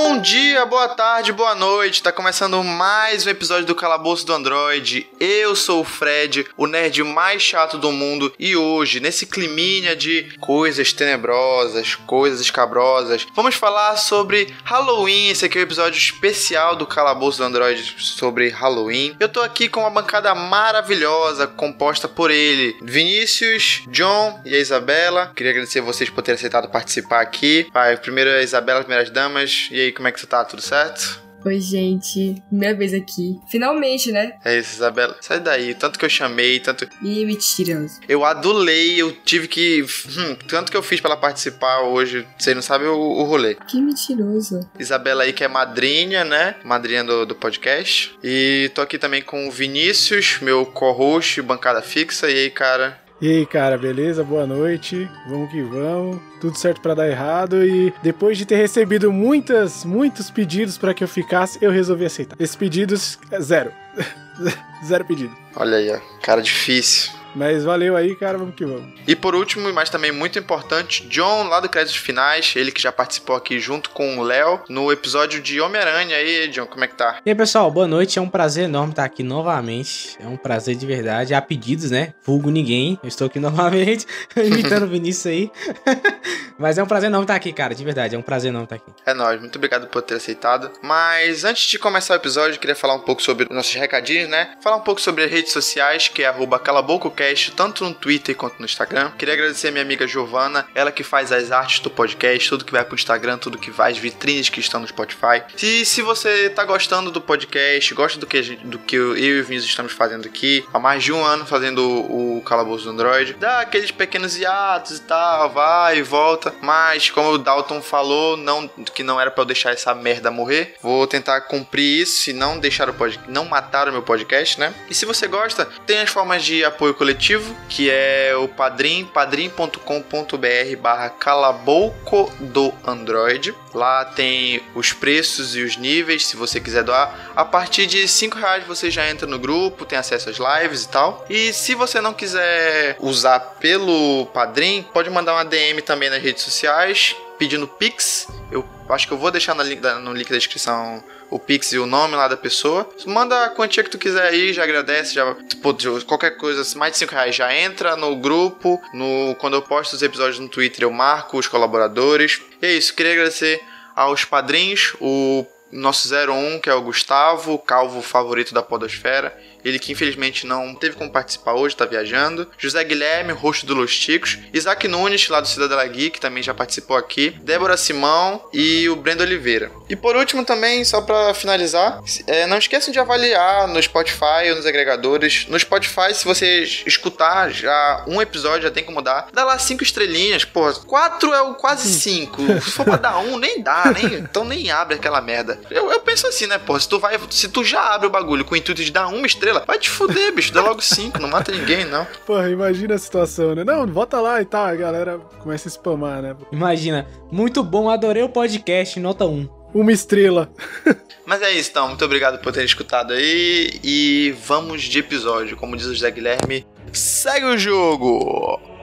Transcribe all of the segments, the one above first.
Bom dia, boa tarde, boa noite. Tá começando mais um episódio do Calabouço do Android. Eu sou o Fred, o nerd mais chato do mundo, e hoje, nesse climinha de coisas tenebrosas, coisas escabrosas, vamos falar sobre Halloween. Esse aqui é o episódio especial do Calabouço do Android sobre Halloween. Eu tô aqui com uma bancada maravilhosa composta por ele, Vinícius, John e a Isabela. Queria agradecer vocês por terem aceitado participar aqui. Primeiro a Isabela, primeiras damas. E aí, como é que você tá? Tudo certo? Oi, gente. Minha vez aqui. Finalmente, né? É isso, Isabela. Sai daí. Tanto que eu chamei, tanto. Ih, mentiroso. Eu adulei, eu tive que. Hum, tanto que eu fiz pra ela participar hoje. Você não sabe o, o rolê. Que mentiroso. Isabela aí, que é madrinha, né? Madrinha do, do podcast. E tô aqui também com o Vinícius, meu co-host, bancada fixa. E aí, cara? E aí, cara, beleza? Boa noite. Vamos que vamos. Tudo certo para dar errado e depois de ter recebido muitas, muitos pedidos para que eu ficasse, eu resolvi aceitar. Esses pedidos, zero. zero pedido. Olha aí, ó. Cara difícil. Mas valeu aí, cara, vamos que vamos. E por último, mas também muito importante, John, lá do Créditos Finais, ele que já participou aqui junto com o Léo no episódio de Homem-Aranha. Aí, John, como é que tá? E aí, pessoal, boa noite. É um prazer enorme estar aqui novamente. É um prazer de verdade. Há pedidos, né? Vulgo ninguém. Eu estou aqui novamente, imitando o Vinícius aí. mas é um prazer enorme estar aqui, cara, de verdade. É um prazer enorme estar aqui. É nóis, muito obrigado por ter aceitado. Mas antes de começar o episódio, eu queria falar um pouco sobre nossos recadinhos, né? Falar um pouco sobre as redes sociais, que é arroba calabococast, tanto no Twitter quanto no Instagram. Queria agradecer a minha amiga Giovana, ela que faz as artes do podcast, tudo que vai pro Instagram, tudo que vai, as vitrines que estão no Spotify. E se você tá gostando do podcast, gosta do que, gente, do que eu e o Vinícius estamos fazendo aqui, há mais de um ano fazendo o, o Calabouço do Android, dá aqueles pequenos hiatos e tal, vai e volta. Mas, como o Dalton falou, não, que não era para eu deixar essa merda morrer, vou tentar cumprir isso e não deixar o podcast, não matar o meu podcast, né? E se você gosta, tem as formas de apoio coletivo, que é o Padrim, padrim.com.br barra calabouco do Android. Lá tem os preços e os níveis, se você quiser doar. A partir de 5 reais você já entra no grupo, tem acesso às lives e tal. E se você não quiser usar pelo Padrim, pode mandar uma DM também nas redes sociais, pedindo Pix. Eu acho que eu vou deixar no link da descrição o Pix e o nome lá da pessoa. Manda a quantia que tu quiser aí, já agradece, já tipo, qualquer coisa, mais de 5 reais já entra no grupo. No, quando eu posto os episódios no Twitter, eu marco os colaboradores. E é isso, queria agradecer aos padrinhos, o nosso 01, que é o Gustavo, calvo favorito da Podosfera. Ele que infelizmente não teve como participar hoje, tá viajando. José Guilherme, rosto do Los Ticos. Isaac Nunes, lá do Cidadela Gui, que também já participou aqui. Débora Simão e o Brendo Oliveira. E por último também, só para finalizar, é, não esqueçam de avaliar no Spotify ou nos agregadores. No Spotify, se você escutar já um episódio, já tem como dar. Dá lá cinco estrelinhas, pô. Quatro é o quase cinco. se for pra dar um, nem dá, nem, então nem abre aquela merda. Eu, eu penso assim, né, pô? Se tu, vai, se tu já abre o bagulho com o intuito de dar uma estrela, estrela. Vai te fuder, bicho. Dá logo cinco, não mata ninguém, não. Porra, imagina a situação, né? Não, volta lá e tal. A galera começa a spamar, né? Imagina. Muito bom, adorei o podcast, nota 1. Uma estrela. Mas é isso, então. Muito obrigado por ter escutado aí. E vamos de episódio. Como diz o José Guilherme, segue o jogo!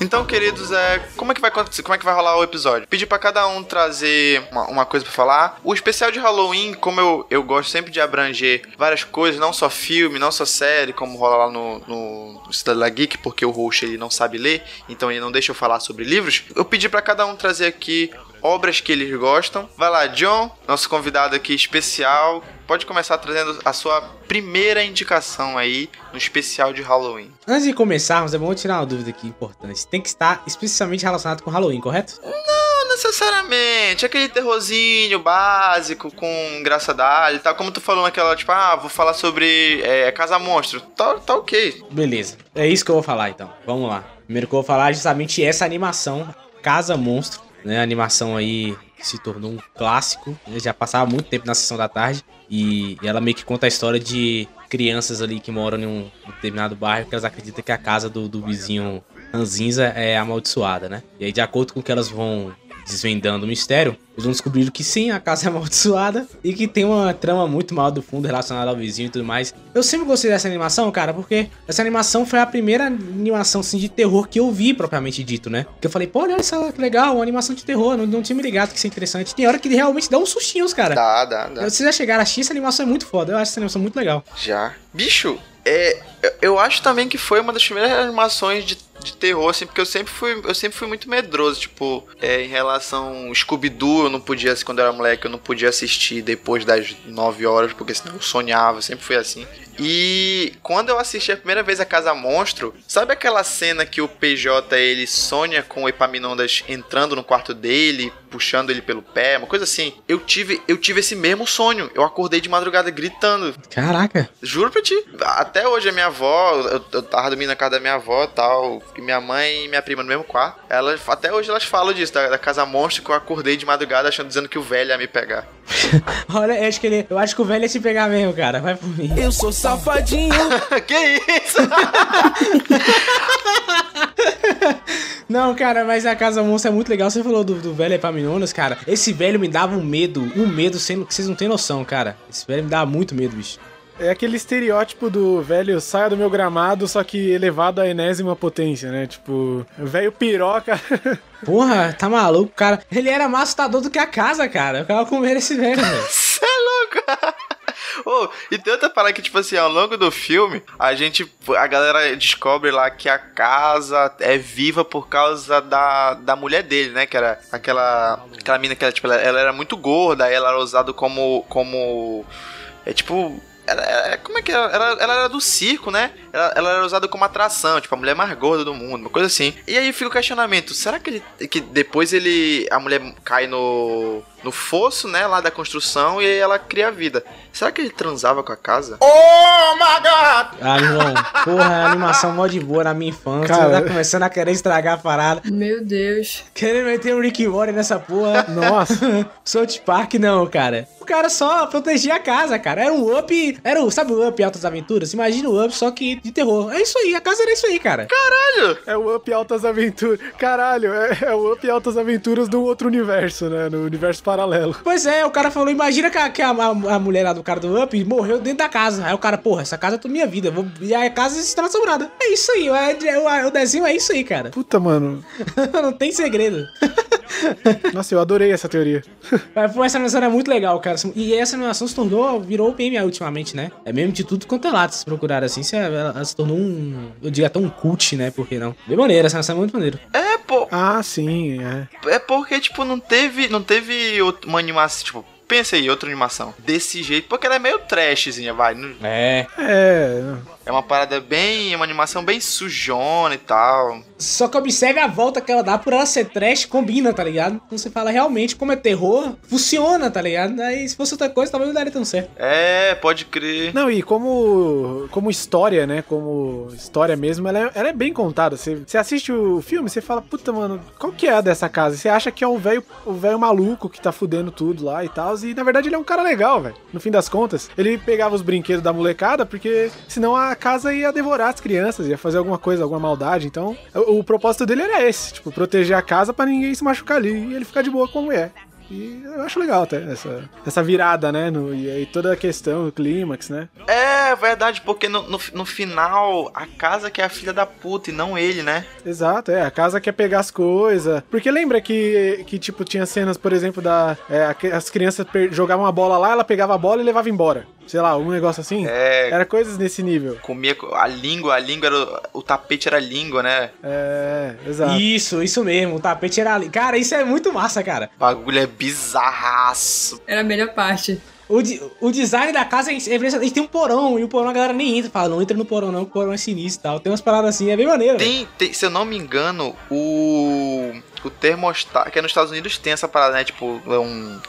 Então, queridos, é, como é que vai acontecer? Como é que vai rolar o episódio? Pedir para cada um trazer uma, uma coisa para falar. O especial de Halloween, como eu, eu gosto sempre de abranger várias coisas, não só filme, não só série, como rola lá no, no, no Cidadela Geek, porque o host ele não sabe ler, então ele não deixa eu falar sobre livros. Eu pedi para cada um trazer aqui obras que eles gostam. Vai lá, John, nosso convidado aqui especial. Pode começar trazendo a sua primeira indicação aí no especial de Halloween. Antes de começarmos, é bom tirar uma dúvida aqui importante. Tem que estar especialmente relacionado com Halloween, correto? Não necessariamente. Aquele terrorzinho básico com engraçadalho e tal. Como tu falou naquela, tipo, ah, vou falar sobre é, Casa Monstro. Tá, tá ok. Beleza. É isso que eu vou falar então. Vamos lá. Primeiro que eu vou falar é justamente essa animação, Casa Monstro, né? A animação aí se tornou um clássico. né? Já passava muito tempo na sessão da tarde. E, ela meio que conta a história de crianças ali que moram em um determinado bairro que elas acreditam que a casa do, do vizinho Ranzinza é amaldiçoada, né? E aí, de acordo com que elas vão desvendando o mistério, eles vão descobrir que sim, a casa é amaldiçoada e que tem uma trama muito mal do fundo relacionada ao vizinho e tudo mais. Eu sempre gostei dessa animação, cara, porque essa animação foi a primeira animação assim, de terror que eu vi, propriamente dito, né? Que eu falei, pô, olha só que legal, uma animação de terror, não, não tinha me ligado que isso é interessante. Tem hora que realmente dá uns sustinhos, cara. Dá, dá, dá. Vocês já chegaram a assistir, essa animação é muito foda. Eu acho essa animação muito legal. Já. Bicho, é, eu acho também que foi uma das primeiras animações de, de terror, assim, porque eu sempre fui, eu sempre fui muito medroso, tipo, é, em relação Scooby-Doo, eu não podia, quando eu era moleque, eu não podia assistir depois das 9 horas, porque senão eu sonhava, eu sempre fui assim. E quando eu assisti a primeira vez a Casa Monstro, sabe aquela cena que o PJ ele sonha com o Epaminondas entrando no quarto dele, puxando ele pelo pé, uma coisa assim? Eu tive, eu tive esse mesmo sonho. Eu acordei de madrugada gritando. Caraca. Juro pra ti. Até hoje a minha avó, eu, eu tava dormindo na casa da minha avó e tal, e minha mãe e minha prima no mesmo quarto. Elas, até hoje elas falam disso, da, da casa monstro, que eu acordei de madrugada achando dizendo que o velho ia me pegar. Olha, eu acho que ele. Eu acho que o velho ia te pegar mesmo, cara. Vai por mim. Eu sou safadinho. que isso? Não, cara, mas a Casa Monstro é muito legal. Você falou do, do velho Epaminondas, cara. Esse velho me dava um medo, um medo sendo que vocês não têm noção, cara. Esse velho me dava muito medo, bicho. É aquele estereótipo do velho saia do meu gramado, só que elevado à enésima potência, né? Tipo, velho piroca. Porra, tá maluco, cara. Ele era mais assustador do que a casa, cara. Eu ficava com medo desse velho, velho. Você é louco? Oh, e outra parada que, tipo assim, ao longo do filme, a gente. A galera descobre lá que a casa é viva por causa da, da mulher dele, né? Que era aquela. Aquela mina que ela, tipo, ela, ela era muito gorda, ela era usada como. como. É tipo. Ela, ela- como é que era? Ela, ela era do circo, né? Ela, ela era usada como atração, tipo, a mulher mais gorda do mundo, uma coisa assim. E aí fica o questionamento: será que ele. que depois ele. A mulher cai no. No fosso, né? Lá da construção e aí ela cria a vida. Será que ele transava com a casa? Ah, irmão, porra, a animação mó de boa na minha infância. Cara. Tá começando a querer estragar a parada. Meu Deus. Querendo meter um Rick Morty nessa porra. Nossa. South Park não, cara. O cara só protegia a casa, cara. Era um up. Era o. Sabe o up Altas Aventuras? Imagina o up, só que de terror. É isso aí, a casa era isso aí, cara. É o Up Altas Aventuras. Caralho, é, é o Up Altas Aventuras do outro universo, né? No universo paralelo. Pois é, o cara falou: imagina que a, que a, a- a mulher lá do cara do up morreu dentro da casa. Aí o cara, porra, essa casa é toda minha vida. Vou, e a casa está assombrada. É isso aí, é- é- o, o desenho é isso aí, cara. Puta, mano. Não tem segredo. Nossa, eu adorei essa teoria. Mas, pô, essa animação é muito legal, cara. E essa animação se tornou, virou meme ultimamente, né? É meme de tudo quanto é lado, se procurar assim. se Ela, ela se tornou um, eu diria até um cult, né? Por que não? Bem maneira, essa animação é muito maneira. É, pô. Ah, sim, é. É porque, tipo, não teve. Não teve out- uma animação. Tipo, pensa aí, outra animação. Desse jeito. Porque ela é meio trashzinha, vai. não- É. É. É uma parada bem. Uma animação bem sujona e tal. Só que observe a volta que ela dá por ela ser trash, combina, tá ligado? Então você fala realmente como é terror, funciona, tá ligado? Aí se fosse outra coisa, talvez não daria tão certo. É, pode crer. Não, e como, como história, né? Como história mesmo, ela é, ela é bem contada. Você, você assiste o filme, você fala, puta, mano, qual que é a dessa casa? Você acha que é o velho o velho maluco que tá fudendo tudo lá e tal. E na verdade ele é um cara legal, velho. No fim das contas, ele pegava os brinquedos da molecada, porque senão a casa ia devorar as crianças, ia fazer alguma coisa, alguma maldade. Então, o, o propósito dele era esse, tipo, proteger a casa pra ninguém se machucar ali e ele ficar de boa com a mulher. E eu acho legal até essa, essa virada, né? No, e aí toda a questão, o clímax, né? É verdade, porque no, no, no final a casa que é a filha da puta e não ele, né? Exato, é. A casa quer pegar as coisas. Porque lembra que, que tipo, tinha cenas, por exemplo, da. é, a- as crianças jogavam a bola lá, ela pegava a bola e levava embora. Sei lá, um negócio assim. É. Era coisas nesse nível. Comia co- a língua, a língua era. O, o tapete era a língua, né? É, exato. Isso, isso mesmo. O tapete era. Cara, isso é muito massa, cara. O bagulho é bizarraço. Era a melhor parte. O, de- o design da casa é. E tem um porão, e o porão a galera nem entra. Fala, não entra no porão não, o porão é sinistro e tal. Tem umas paradas assim, é bem maneiro. Tem, tem- se eu não me engano, o. O termostato. Que é nos Estados Unidos tem essa parada, né? Tipo, é um.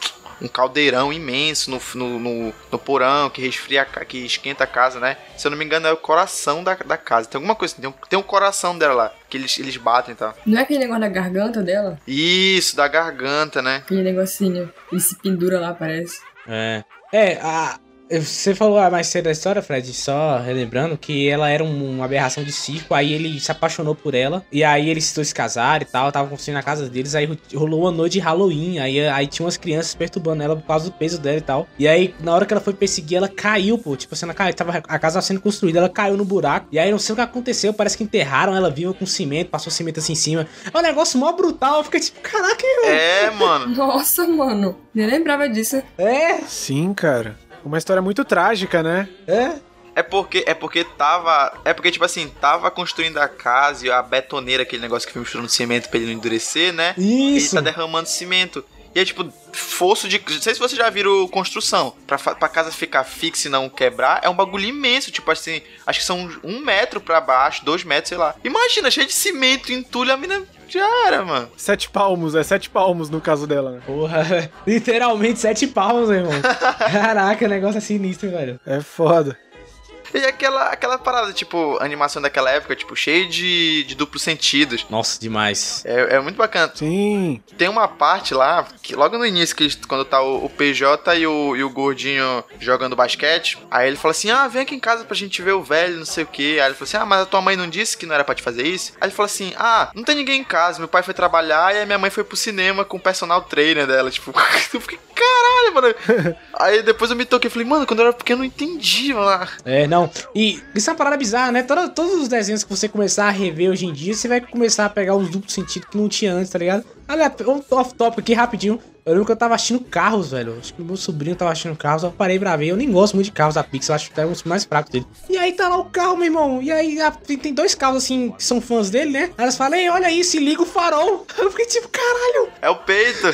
Um caldeirão imenso no, no, no, no porão que resfria, que esquenta a casa, né? Se eu não me engano, é o coração da, da casa. Tem alguma coisa, assim, tem um, tem um coração dela lá, que eles, eles batem e tal. Não é aquele negócio da garganta dela? Isso, da garganta, né? Aquele negocinho. Ele se pendura lá, parece. É. É, a. Você falou mais cedo da história, Fred, só relembrando que ela era um- uma aberração de circo, aí ele se apaixonou por ela, e aí eles dois se casaram e tal, tava construindo a casa deles, aí rolou uma noite de Halloween, aí, aí tinha umas crianças perturbando ela por causa do peso dela e tal. E aí, na hora que ela foi perseguir, ela caiu, pô, tipo assim, ela caiu, tava, a casa tava sendo construída, ela caiu no buraco, e aí não sei o que aconteceu, parece que enterraram ela viva com cimento, passou cimento assim em cima. É um negócio mó brutal, fica tipo, caraca, É, mano. Nossa, mano. Nem lembrava disso. é, Sim, cara. Uma história muito trágica, né? é. É porque, é porque tava. É porque, tipo assim, tava construindo a casa e a betoneira, aquele negócio que foi misturando cimento pra ele não endurecer, né? Isso. Ele tá derramando cimento. E é tipo, fosso de. Não sei se vocês já viram construção. Pra, pra casa ficar fixa e não quebrar, é um bagulho imenso. Tipo assim, acho que são um metro pra baixo, dois metros, sei lá. Imagina, cheio de cimento, entulho, a mina já era, mano. Sete palmos, é sete palmos no caso dela, né? Porra, literalmente sete palmos, meu irmão. Caraca, o negócio é sinistro, velho. É foda. E aquela, aquela parada, tipo, animação daquela época, tipo, cheio de, de duplos sentidos. Nossa, demais. É, é muito bacana. Sim. Tem uma parte lá, que logo no início, que eles- quando tá o, o PJ e o, e o gordinho jogando basquete, aí ele fala assim: Ah, vem aqui em casa pra gente ver o velho, não sei o que. Aí ele falou assim: Ah, mas a tua mãe não disse que não era pra te fazer isso? Aí ele falou assim: Ah, não tem ninguém em casa, meu pai foi trabalhar e a minha mãe foi pro cinema com o personal trainer dela. Tipo, eu fiquei, caralho, mano. aí depois eu me toquei e falei, mano, quando eu era pequeno eu não entendi, mano. É, não. E isso é uma parada bizarra, né? Toda- todos os desenhos que você começar a rever hoje em dia, você vai começar a pegar uns duplos sentidos que não tinha antes, tá ligado? Olha, um off-top aqui rapidinho. Eu lembro que eu tava assistindo carros, velho. Acho que meu sobrinho tava assistindo carros, eu parei pra ver. Eu nem gosto muito de carros da Pixar, eu acho que é um dos mais fracos dele. E aí tá lá o carro, meu irmão. E aí a- tem, tem dois carros assim que são fãs dele, né? Aí elas falam, ei, olha isso, e liga o farol. Eu fiquei tipo, caralho. É o peito,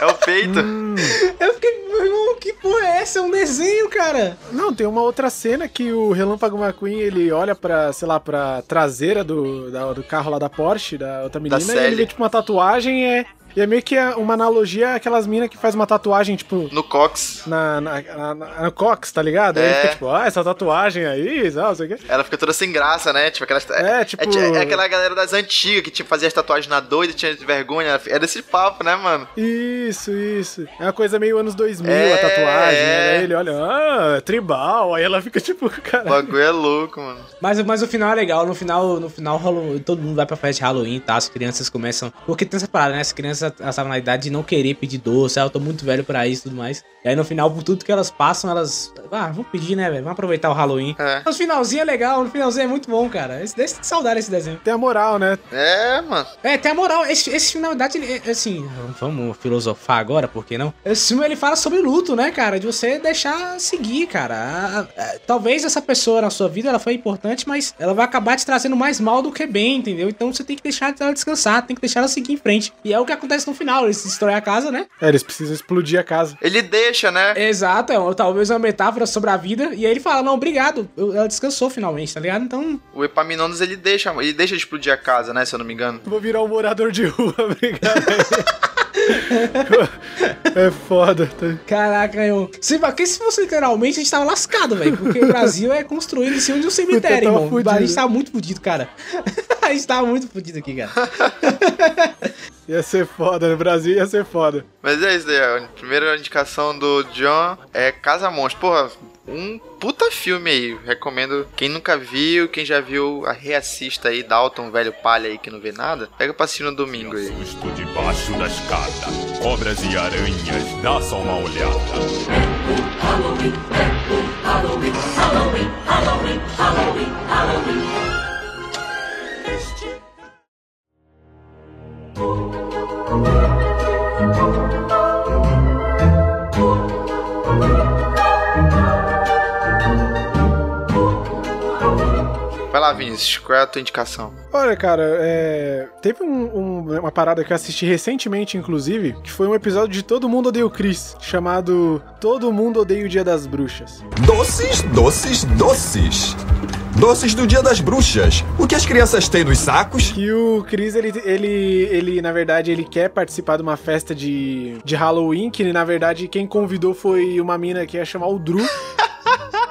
é o peito. Eu fiquei, meu irmão, que porra é essa? É um desenho, cara. Não, tem uma outra cena que o Relâmpago McQueen, ele olha pra, sei lá, pra traseira do, da- do carro lá da Porsche, da outra menina, e Sally. ele vê, tipo, uma tatuagem, é... E é meio que uma analogia àquelas minas que faz uma tatuagem, tipo, No Cox. na, na, na, na- no cox, tá ligado? Aí É. fica tipo, ah, essa tatuagem aí, não sei o quê. Ela fica toda sem graça, né? Tipo, aquelas. É, tipo- É, é aquela galera das antigas que tipo, fazia as tatuagens na doida, tinha vergonha. É desse papo, né, mano? Isso, isso. É uma coisa meio anos 2000, É, a tatuagem. é. Aí ele olha, ah, tribal. Aí ela fica tipo, O cara. bagulho é louco, mano. Mas, mas o final é legal. No final, no final Halloween, todo mundo vai pra festa de Halloween, tá? As crianças começam. Porque tem essa parada, né? As crianças elas estavam na idade de não querer pedir doce. Ah, eu tô muito velho pra isso e tudo mais. E aí no final, por tudo que elas passam, elas. Ah, vamos pedir, né, velho? Vamos aproveitar o Halloween. É. Mas o finalzinho é legal, no finalzinho é muito bom, cara. Esse, esse saudade desse desenho. Tem a moral, né? É, mano. É, tem a moral. Esse, esse filme, na verdade, ele, é, assim, vamos filosofar agora, por que não? Esse filme, ele fala sobre luto, né, cara? De você deixar seguir, cara. A- a- talvez essa pessoa na sua vida, ela foi importante, mas ela vai acabar te trazendo mais mal do que bem, entendeu? Então você tem que deixar ela descansar, tem que deixar ela seguir em frente. E é o que acontece no final. Eles destroem a casa, né? É, eles precisam explodir a casa. Ele deixa, né? Exato, é uma- talvez uma metáfora sobre a vida. E aí ele fala, não, obrigado. Eu- ela descansou finalmente, tá ligado? Então, O Epaminondas ele deixa, ele deixa de explodir a casa, né? Se eu não me engano. Vou virar um morador de rua, obrigado. é foda. tá? Caraca, eu. Se, porque se fosse literalmente, a gente tava lascado, velho. Porque o Brasil é construído em cima de um cemitério, tava irmão. fudido. A gente tava muito fudido, cara. a gente tava muito fudido aqui, cara. Ia ser foda, no Brasil ia ser foda. Mas é isso daí. A primeira indicação do John é Casa Monstro. Porra, um puta filme aí. Recomendo. Quem nunca viu, quem já viu, a reassista aí. Dalton, velho palha aí que não vê nada. Pega pra assistir no domingo aí. Susto debaixo da escada. Cobras e aranhas, dá só uma olhada. Vai lá, Vinícius, qual é a tua indicação? Olha, cara, é... teve um- um- uma parada que eu assisti recentemente, inclusive, que foi um episódio de Todo Mundo Odeia o Chris, chamado Todo Mundo Odeia o Dia das Bruxas. Doces, doces, doces. Doces do Dia das Bruxas. O que as crianças têm nos sacos? Que o Chris, ele, ele, ele, na verdade, ele quer participar de uma festa de, de Halloween, que na verdade quem convidou foi uma mina que ia chamar o Drew.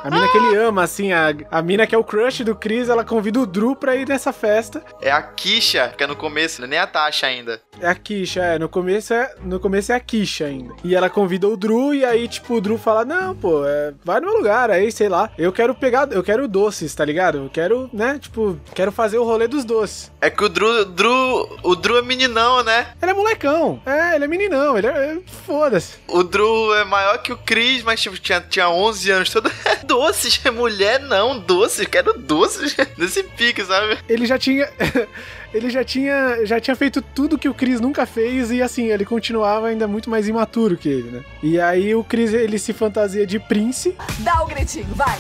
A mina que ele ama, assim, a, a mina que é o crush do Chris, ela convida o Drew pra ir nessa festa. É a Kisha, que é no começo, nem a Tasha ainda. É a Kisha, é. No começo é, no começo é a Kisha ainda. E ela convida o Drew, e aí, tipo, o Drew fala: Não, pô, é, vai no meu lugar, aí, sei lá. Eu quero pegar, eu quero doces, tá ligado? Eu quero, né, tipo, quero fazer o rolê dos doces. É que o Drew, Drew, o Drew é meninão, né? Ele é molecão. É, ele é meninão, ele é. é- Foda-se. O Drew é maior que o Chris, mas tipo, tinha, tinha 11 anos. Todo... doces, mulher não, doces, quero doces. Nesse pique, sabe? Ele já tinha. ele já tinha, já tinha feito tudo que o Chris nunca fez e assim, ele continuava ainda muito mais imaturo que ele, né? E aí o Chris, ele se fantasia de Prince. Dá o gritinho, vai.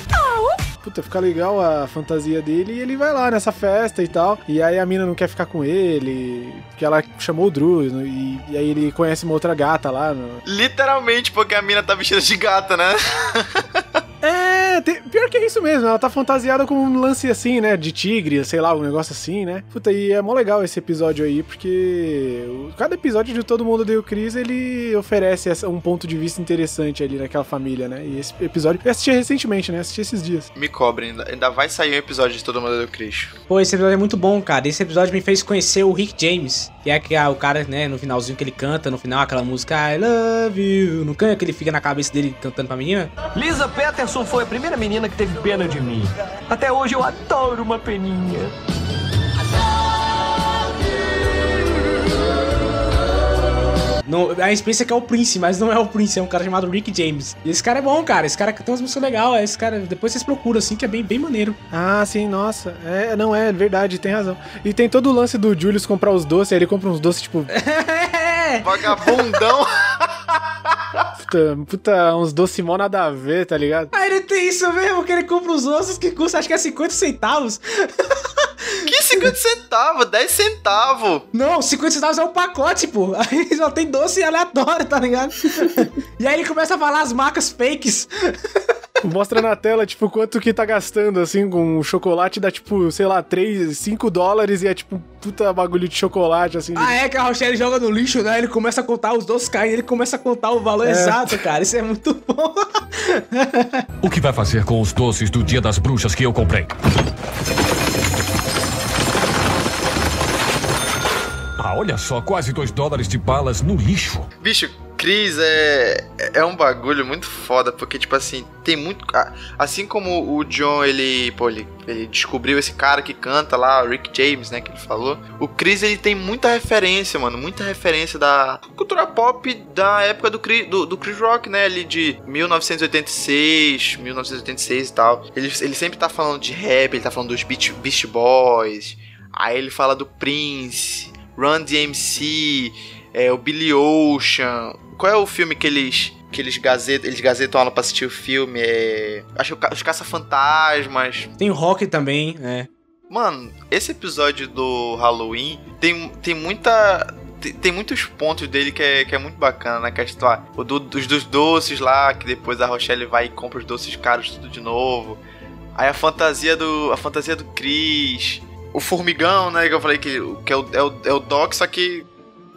Puta, fica legal a fantasia dele e ele vai lá nessa festa e tal. E aí a mina não quer ficar com ele, porque ela chamou o Drew e, e aí ele conhece uma outra gata lá. no- Literalmente, porque a mina tá vestida de gata, né? É, tem- pior que é isso mesmo, ela tá fantasiada com um lance assim, né? De tigre, sei lá, um negócio assim, né? Puta, e é mó legal esse episódio aí, porque cada episódio de Todo Mundo Deu Cris, ele oferece um ponto de vista interessante ali naquela família, né? E esse episódio, eu assisti recentemente, né? Assisti esses dias. Me cobrem, ainda, ainda vai sair um episódio de Todo Mundo do Chris. Pô, esse episódio é muito bom, cara. Esse episódio me fez conhecer o Rick James, que é que é o cara, né, no finalzinho que ele canta, no final aquela música I love you. Não canha que ele fica na cabeça dele cantando pra menina? Lisa Peterson foi a primeira menina que teve pena de mim. Até hoje eu adoro uma peninha. Não, a gente pensa que é o Prince, mas não é o Prince, é um cara chamado Rick James. E esse cara é bom, cara. Esse cara tem umas músicas legais. Esse cara, depois vocês procuram assim, que é bem, bem maneiro. Ah, sim, nossa. É, não, é verdade, tem razão. E tem todo o lance do Julius comprar os doces, aí ele compra uns doces, tipo, Vagabundão. puta, puta uns doces mó nada a ver, tá ligado? Ah, ele tem isso mesmo, que ele compra os ossos que custa acho que é 50 centavos. que 50 centavos? 10 centavos. Não, 50 centavos é um pacote, pô. Aí só tem doce aleatório, tá ligado? e aí ele começa a falar as marcas fakes. Mostra na tela, tipo, quanto que tá gastando, assim, com chocolate, dá, tipo, sei lá, 3, 5 dólares e é, tipo, puta bagulho de chocolate, assim. Ah, é que a Rochelle joga no lixo, né? Ele começa a contar os doces caindo, ele começa a contar o valor exato, cara. Isso é muito bom. O que vai fazer com os doces do Dia das Bruxas que eu comprei? Ah, olha só, quase 2 dólares de balas no lixo. Bicho, Chris é, é um bagulho muito foda, porque, tipo assim, tem muito. Assim como o John, ele, pô, ele, ele descobriu esse cara que canta lá, o Rick James, né, que ele falou. O Chris, ele tem muita referência, mano, muita referência da cultura pop da época do Chris, do, do Chris Rock, né, ali de 1986, 1986 e tal. Ele, ele sempre tá falando de rap, ele tá falando dos Beach, Beast Boys, aí ele fala do Prince, Run DMC, é, o Billy Ocean. Qual é o filme que eles que eles gazetam, eles gazetam lá pra assistir o filme? É, acho que os Caça-Fantasmas. Tem o rock também, né? Mano, esse episódio do Halloween tem, tem muita. Tem, muitos pontos dele que é, que é muito bacana, né? Que é tipo, ah, o do, dos, dos doces lá, que depois a Rochelle vai e compra os doces caros tudo de novo. Aí a fantasia do. A fantasia do Chris. O formigão, né? Que eu falei que, que é, o, é, o, é o Doc, só que.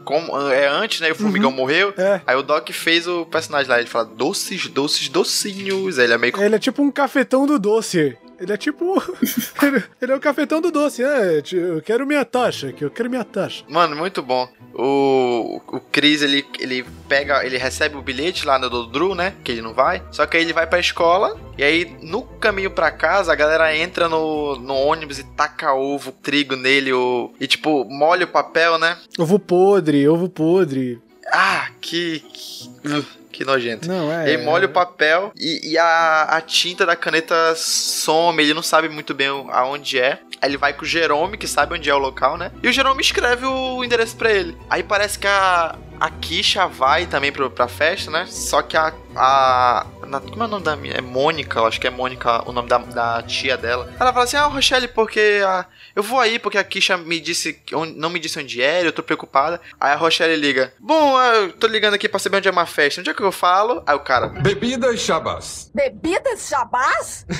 Como, é antes, né? O formigão morreu. É. Aí o Doc fez o personagem lá. Ele fala doces, doces, docinhos. Ele é meio. Ele é tipo um cafetão do doce. Ele é tipo. ele- é o cafetão do doce, é. Eu quero minha taxa, que eu quero minha taxa. Mano, muito bom. O, o Chris, ele, ele pega, ele recebe o bilhete lá do Drew, né? Que ele não vai. Só que aí ele vai pra escola. E aí, no caminho pra casa, a galera entra no, no ônibus e taca ovo, trigo nele. O, e tipo, molha o papel, né? Ovo podre, ovo podre. Ah, que. Que, que nojento. Não, é. Ele molha o papel e, e a, a tinta da caneta some, ele não sabe muito bem aonde é. Aí ele vai com o Jerome, que sabe onde é o local, né? E o Jerome escreve o endereço pra ele. Aí parece que a, a Kisha vai também pro, pra festa, né? Só que a a. na- como é o nome da minha? É Mônica, eu acho que é Mônica o nome da, da tia dela. Ela fala assim: Ah, Rochelle, porque ah, eu vou aí porque a Kisha me disse. Não me disse onde era, eu tô preocupada. Aí a Rochelle liga: Bom, eu tô ligando aqui pra saber onde é uma festa. Onde é que eu falo? Aí o cara. Bebidas Chabas. Bebidas Jabás?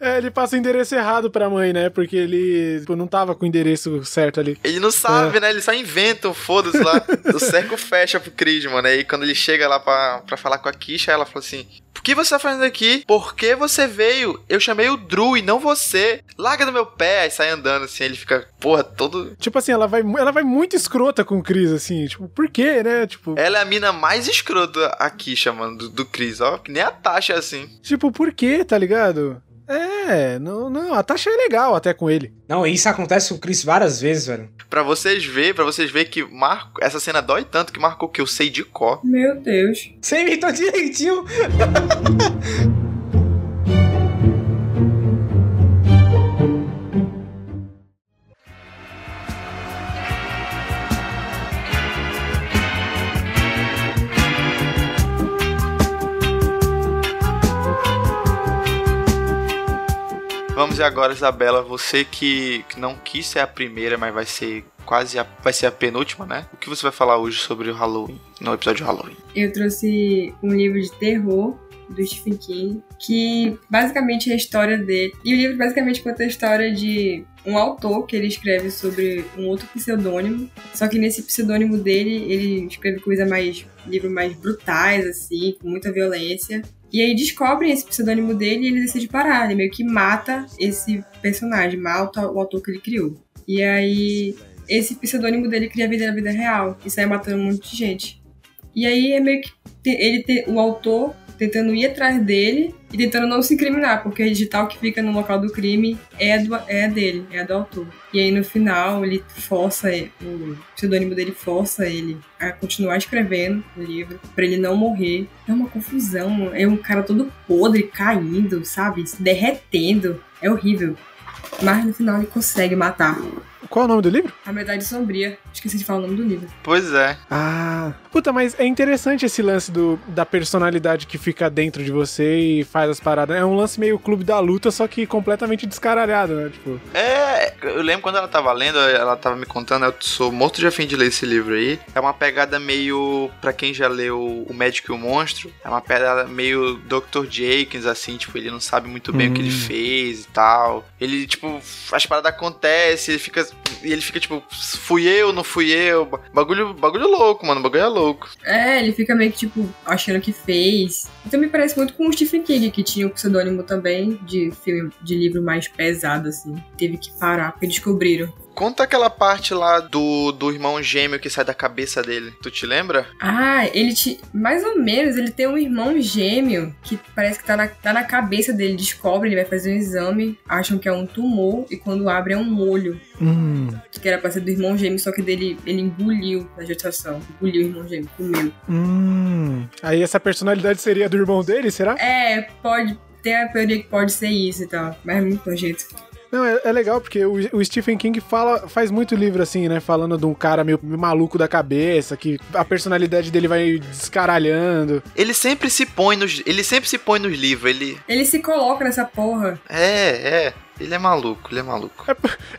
É, ele passa o endereço errado pra mãe, né? Porque ele tipo, não tava com o endereço certo ali. Ele não sabe, né? Ele só inventa um foda-se lá. o cerco fecha pro Chris, mano. Aí quando ele chega lá pra, pra falar com a Kisha, ela fala assim: Por que você tá fazendo aqui? Por que você veio? Eu chamei o Drew e não você. Larga do meu pé. Aí sai andando assim. Ele fica, porra, todo. Tipo assim, ela vai, ela vai muito escrota com o Chris, assim. Tipo, por quê, né? Tipo, Ela é a mina mais escrota, a Kisha, mano, do, do Chris, ó. Que nem a Tasha é assim. tipo, por quê, tá ligado? É, não, não, a taxa é legal até com ele. Não, isso acontece com o Chris várias vezes, velho. Pra vocês verem, pra vocês verem que marco, essa cena dói tanto que marcou que eu sei de cor. Meu Deus. Você imitou direitinho. Vamos agora, Isabela, você que, que não quis ser a primeira, mas vai ser quase a, vai ser a penúltima, né? O que você vai falar hoje sobre o Halloween, no episódio de Halloween? Eu trouxe um livro de terror do Stephen King, que basicamente é a história dele. E o livro basicamente conta a história de um autor que ele escreve sobre um outro pseudônimo. Só que nesse pseudônimo dele, ele escreve coisas mais. livros mais brutais, assim, com muita violência. E aí descobrem esse pseudônimo dele e ele decide parar. Ele meio que mata esse personagem, mata o autor que ele criou. E aí, esse pseudônimo dele cria vida na vida real e sai matando um monte de gente. E aí é meio que ele te- o autor tentando ir atrás dele e tentando não se incriminar, porque a digital que fica no local do crime é, do, é dele, é do autor. E aí no final ele força, o pseudônimo dele força ele a continuar escrevendo o livro, pra ele não morrer. É uma confusão, é um cara todo podre, caindo, sabe? Se derretendo. É horrível. Mas no final ele consegue matar. Qual é o nome do livro? A Verdade Sombria. Esqueci de falar o nome do livro. Pois é. Ah. Puta, mas é interessante esse lance do, da personalidade que fica dentro de você e faz as paradas. É um lance meio clube da luta, só que completamente descaralhado, né? Tipo. É, eu lembro quando ela tava lendo, ela tava me contando, eu sou morto de afim de ler esse livro aí. É uma pegada meio, pra quem já leu O Médico e o Monstro, é uma pegada meio Dr. Jenkins, assim, tipo, ele não sabe muito bem o que ele Hum. fez e tal. Ele, tipo, as paradas acontecem, ele fica, e ele fica, tipo, fui eu, não fui eu. Bagulho, bagulho louco, mano, bagulho é louco. É, ele fica meio que, tipo, achando que fez. Então me parece muito com o Stephen King, que tinha o pseudônimo também de filme, de livro mais pesado, assim. Teve que parar, porque descobriram. Conta aquela parte lá do, do irmão gêmeo que sai da cabeça dele. Tu te lembra? Ah, ele te. Mais ou menos, ele tem um irmão gêmeo que parece que tá na, tá na cabeça dele. Descobre, ele vai fazer um exame, acham que é um tumor, e quando abre é um molho. Hum. Que era pra ser do irmão gêmeo, só que dele ele engoliu na gestação. Engoliu o irmão gêmeo, comeu. Hum. Aí essa personalidade seria do irmão dele, será? É, pode. Tem a teoria que pode ser isso e tal. Mas é muito nojento. Não, é, é legal porque o, o Stephen King fala, faz muito livro assim, né? Falando de um cara meio maluco da cabeça, que a personalidade dele vai descaralhando. Ele sempre se põe nos, ele sempre se põe nos livros, ele Ele se coloca nessa porra. é, é, ele é maluco, ele é maluco.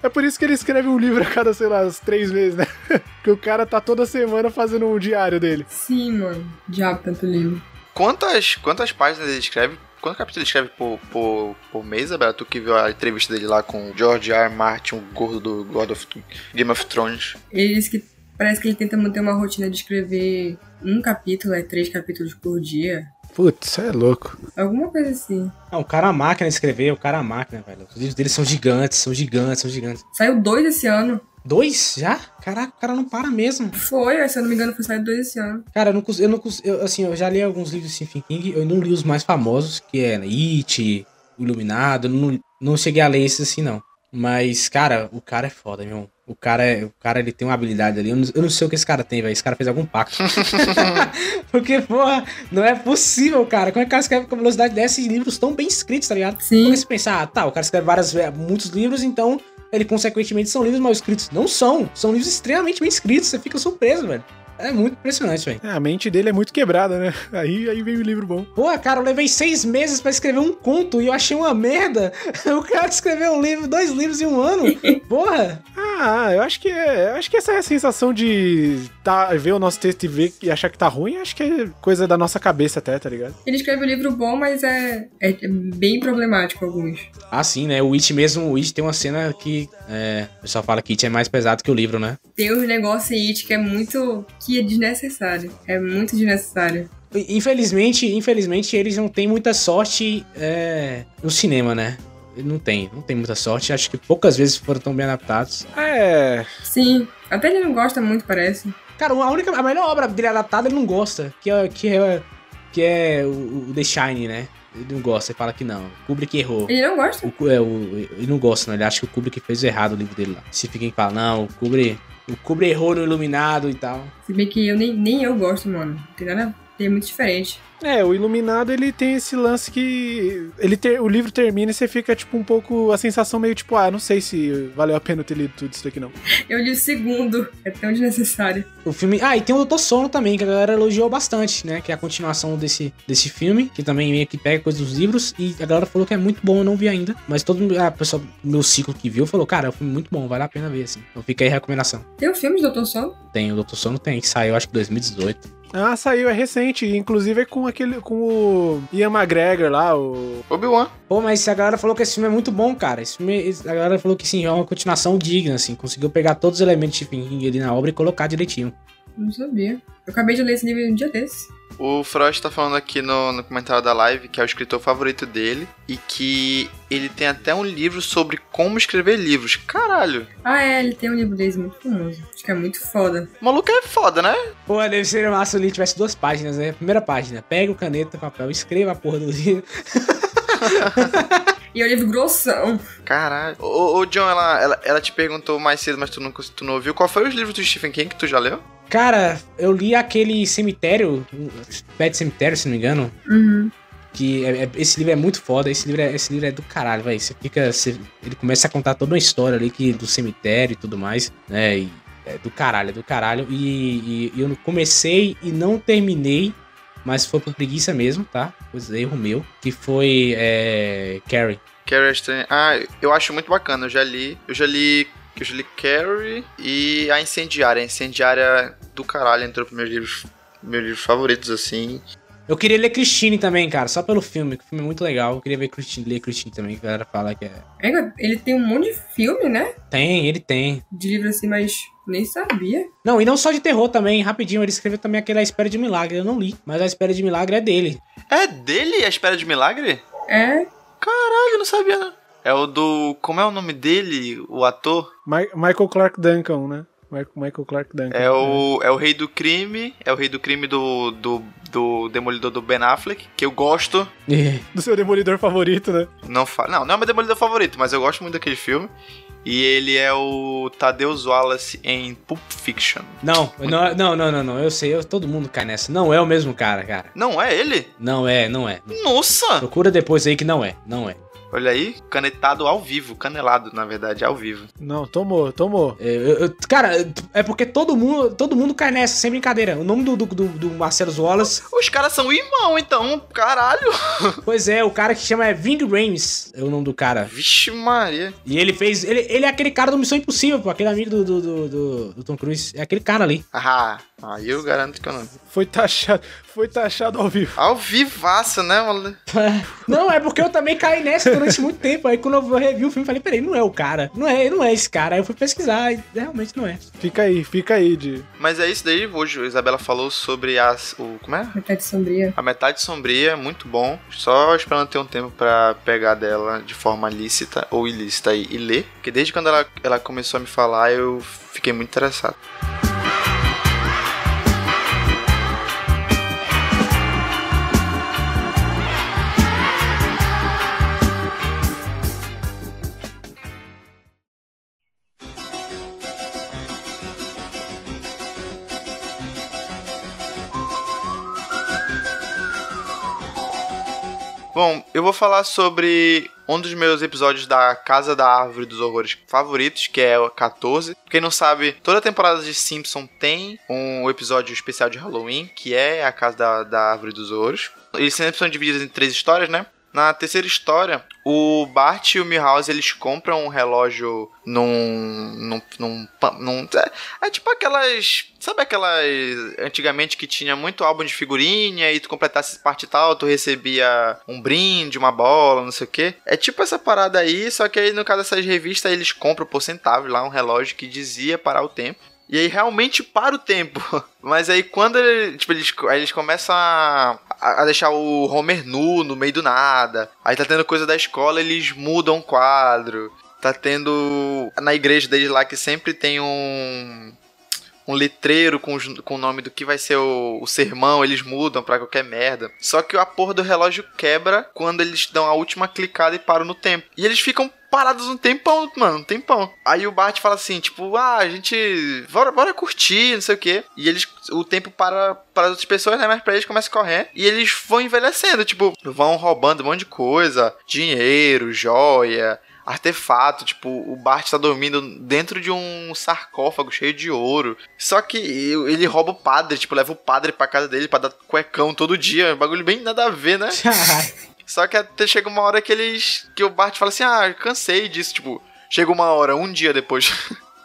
É por isso que ele escreve um livro a cada, sei lá, três meses, né? Porque o cara tá toda semana fazendo um diário dele. Sim, mano. Diabo, tanto livro. Quantas, quantas páginas ele escreve? Quantos capítulos ele escreve por, por, por mês, Isabela? Tu que viu a entrevista dele lá com o George R. R. Martin, o gordo do God of, Game of Thrones. Ele disse que parece que ele tenta manter uma rotina de escrever um capítulo, é três capítulos por dia. Putz, é louco. Alguma coisa assim. Não, o cara é a máquina de escrever, o cara é a máquina, velho. Os livros dele são gigantes, são gigantes, são gigantes. Saiu dois esse ano. Dois? Já? Caraca, o cara não para mesmo. Foi, se eu não me engano, foi saído dois esse ano. Cara, eu não eu não eu, assim, eu já li alguns livros de Stephen King, eu não li os mais famosos, que é It, O Iluminado, eu não, não cheguei a ler esses assim, não. Mas, cara, o cara é foda, meu. irmão. O cara, é, o cara ele tem uma habilidade ali. Eu não, eu não sei o que esse cara tem, velho. Esse cara fez algum pacto. Porque, porra, não é possível, cara. Como é que o cara escreve com velocidade dessa e livros tão bem escritos, tá ligado? Sim. Porque se pensar, ah, tá, o cara escreve várias, ve- muitos livros, então ele consequentemente são livros mal escritos. Não são. São livros extremamente bem escritos. Você fica surpreso, velho. É muito impressionante, velho. É, a mente dele é muito quebrada, né? Aí, aí veio o livro bom. Pô, cara, eu levei seis meses pra escrever um conto e eu achei uma merda. O cara escreveu um livro, dois livros em um ano. Porra! Ah, eu acho que é, eu acho que essa é a sensação de tá, ver o nosso texto e ver e achar que tá ruim, acho que é coisa da nossa cabeça até, tá ligado? Ele escreve um livro bom, mas é, é bem problemático alguns. Ah, sim, né? O It mesmo, o It tem uma cena que é, o pessoal fala que It é mais pesado que o livro, né? Tem uns negócios em It que é muito. que é desnecessário. É muito desnecessário. Infelizmente, infelizmente, eles não têm muita sorte é, no cinema, né? Não tem, não tem muita sorte. Acho que poucas vezes foram tão bem adaptados. É. Sim. Até ele não gosta muito, parece. Cara, a única, a melhor obra dele adaptada ele não gosta, que é, que é, que é o, o The Shine, né? Ele não gosta, ele fala que não. O Kubrick errou. Ele não gosta? O, é, o, ele não gosta, não. Ele acha que o Kubrick fez errado o livro dele lá. Se fica fala, não, o Kubrick, o Kubrick errou no Iluminado e tal. Se bem que eu nem, nem eu gosto, mano. Não tem nada. É muito diferente. É, o Iluminado ele tem esse lance que ele ter, o livro termina e você fica tipo um pouco a sensação meio tipo, ah, não sei se valeu a pena ter lido tudo isso aqui não. Eu li o segundo, é tão desnecessário. O filme, ah, e tem o Doutor Sono também, que a galera elogiou bastante, né, que é a continuação desse, desse filme, que também meio que pega coisas dos livros e a galera falou que é muito bom, eu não vi ainda, mas todo mundo, a pessoa meu ciclo que viu falou, cara, é um filme muito bom, vale a pena ver assim. Então fica aí a recomendação. Tem o filme do Doutor Sono? Tem, o Doutor Sono tem, que saiu acho que em 2018. Ah, saiu, é recente. Inclusive é com aquele. com o Ian McGregor lá, o. Obi-Wan. Pô, mas a galera falou que esse filme é muito bom, cara. Esse filme, a galera falou que sim, é uma continuação digna, assim. Conseguiu pegar todos os elementos de King ali na obra e colocar direitinho. Não sabia. Eu acabei de ler esse livro um dia desse. O Frost tá falando aqui no, no comentário da live que é o escritor favorito dele e que ele tem até um livro sobre como escrever livros. Caralho. Ah, é, ele tem um livro deles muito famoso. Acho que é muito foda. O maluco é foda, né? Pô, deve ser massa se livro tivesse duas páginas, né? Primeira página, pega o caneta, papel, escreva a porra do livro. E é um livro grossão. Caralho. Ô, ô John, ela, ela, ela te perguntou mais cedo, mas tu não, tu não ouviu. Qual foi os livros do Stephen King que tu já leu? Cara, eu li aquele cemitério, Pet Cemitério, se não me engano. Uhum. Que é, é, esse livro é muito foda, esse livro é, esse livro é do caralho, velho. Você fica. Você, ele começa a contar toda uma história ali que, do cemitério e tudo mais, né? E é do caralho, é do caralho. E, e, e eu comecei e não terminei, mas foi por preguiça mesmo, tá? Pois erro meu. Que foi é, Carrie. Carrie Estranha. Ah, eu acho muito bacana. Eu já li. Eu já li. Eu já li Carrie e a Incendiária. A Incendiária do caralho entrou pros meus livros, meus livros favoritos, assim. Eu queria ler Christine também, cara, só pelo filme, que o filme é muito legal. Eu queria ver Christine, ler Christine também, que a galera fala que é. É, Ele tem um monte de filme, né? Tem, ele tem. De livro assim, mas nem sabia. Não, e não só de terror também, rapidinho, ele escreveu também aquele A Espera de Milagre. Eu não li, mas A Espera de Milagre é dele. É dele A Espera de Milagre? É. Caralho, eu não sabia, não. É o do. Como é o nome dele, o ator? Ma Michael Clark Duncan, né? Michael Clark Duncan. É o, é o rei do crime, é o rei do crime do, do, do Demolidor do Ben Affleck, que eu gosto. do seu Demolidor favorito, né? Não, fa não, não é meu Demolidor favorito, mas eu gosto muito daquele filme. E ele é o Tadeus Wallace em Pulp Fiction. Não, não, não, não, não, não, eu sei, eu, todo mundo cai nessa. Não é o mesmo cara, cara. Não é ele? Não é, não é. Nossa! Procura depois aí que não é, não é. Olha aí, canetado ao vivo, canelado, na verdade, ao vivo. Não, tomou, tomou. É, eu, eu, cara, é porque todo mundo, todo mundo cai nessa, sem brincadeira. O nome do, do, do, do Marcelo Wallace. Os caras são irmão, então, caralho. Pois é, o cara que chama é Ving Rames, é o nome do cara. Vixe, Maria. E ele fez. Ele, ele é aquele cara do Missão Impossível, pô, aquele amigo do, do, do, do, do Tom Cruise. É aquele cara ali. Ah, aí eu garanto que eu não vi. Foi taxado, foi taxado ao vivo. Ao vivaço, né, mano? não, é porque eu também caí nessa durante muito tempo. Aí quando eu revi o filme, falei, peraí, não é o cara. Não é, não é esse cara. Aí eu fui pesquisar e realmente não é. Fica aí, fica aí, de. Mas é isso daí, hoje a Isabela falou sobre as. O, como é? Metade sombria. A metade sombria, muito bom. Só esperando ter um tempo pra pegar dela de forma lícita ou ilícita e, e ler. Porque desde quando ela, ela começou a me falar, eu fiquei muito interessado. Eu vou falar sobre um dos meus episódios da Casa da Árvore dos Horrores favoritos, que é o 14. Quem não sabe, toda temporada de Simpson tem um episódio especial de Halloween, que é a Casa da, da Árvore dos Horrores. Eles sempre são divididos em três histórias, né? Na terceira história, o Bart e o Milhouse eles compram um relógio num. num. num, num é, é, tipo aquelas. Sabe aquelas. Antigamente que tinha muito álbum de figurinha e tu completasse parte tal, tu recebia um brinde, uma bola, não sei o que. É tipo essa parada aí, só que aí no caso dessas revistas eles compram por centavo lá um relógio que dizia parar o tempo. E aí realmente para o tempo. Mas aí quando tipo, eles, eles começam a, a deixar o Homer nu no meio do nada. Aí tá tendo coisa da escola, eles mudam o quadro. Tá tendo na igreja deles lá que sempre tem um um letreiro com, com o nome do que vai ser o, o sermão, eles mudam pra qualquer merda. Só que a porra do relógio quebra quando eles dão a última clicada e param no tempo. E eles ficam parados um tempão, mano, um tempão. Aí o Bart fala assim, tipo, ah, a gente. Bora, bora curtir, não sei o quê. E eles. O tempo para para as outras pessoas, né? Mas pra eles começa a correr. E eles vão envelhecendo, tipo, vão roubando um monte de coisa. Dinheiro, joia artefato, tipo, o Bart tá dormindo dentro de um sarcófago cheio de ouro. Só que ele rouba o padre, tipo, leva o padre pra casa dele pra dar cuecão todo dia. Um bagulho bem nada a ver, né? Só que até chega uma hora que eles. que o Bart fala assim: ah, cansei disso. Tipo, chega uma hora, um dia depois.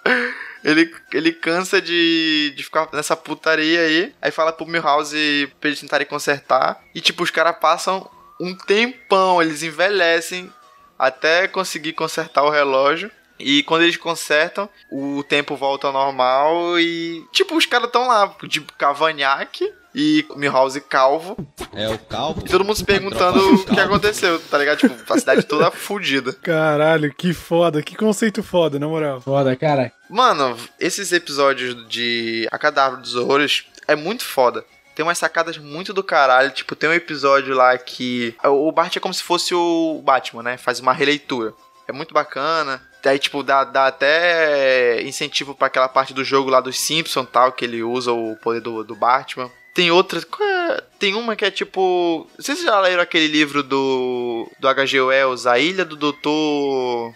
ele, ele cansa de, de ficar nessa putaria aí. Aí fala pro Milhouse pra eles tentarem consertar. E, tipo, os caras passam um tempão, eles envelhecem até conseguir consertar o relógio. E quando eles consertam, o tempo volta ao normal e. Tipo, os caras estão lá, tipo, cavanhaque e Milhouse calvo. É o calvo? E todo mundo se perguntando o que aconteceu, tá ligado? Tipo, a cidade toda fudida. Caralho, que foda, que conceito foda, na moral. Foda, cara. Mano, esses episódios de A Cadáver dos Horrores é muito foda tem umas sacadas muito do caralho. Tipo, tem um episódio lá que. O Bart é como se fosse o Batman, né? Faz uma releitura. É muito bacana. Aí, tipo, dá, dá até incentivo para aquela parte do jogo lá dos Simpsons tal, que ele usa o poder do, do Batman. Tem outra. É? Tem uma que é tipo. Vocês já leram aquele livro do. do H.G. Wells, A Ilha do Doutor.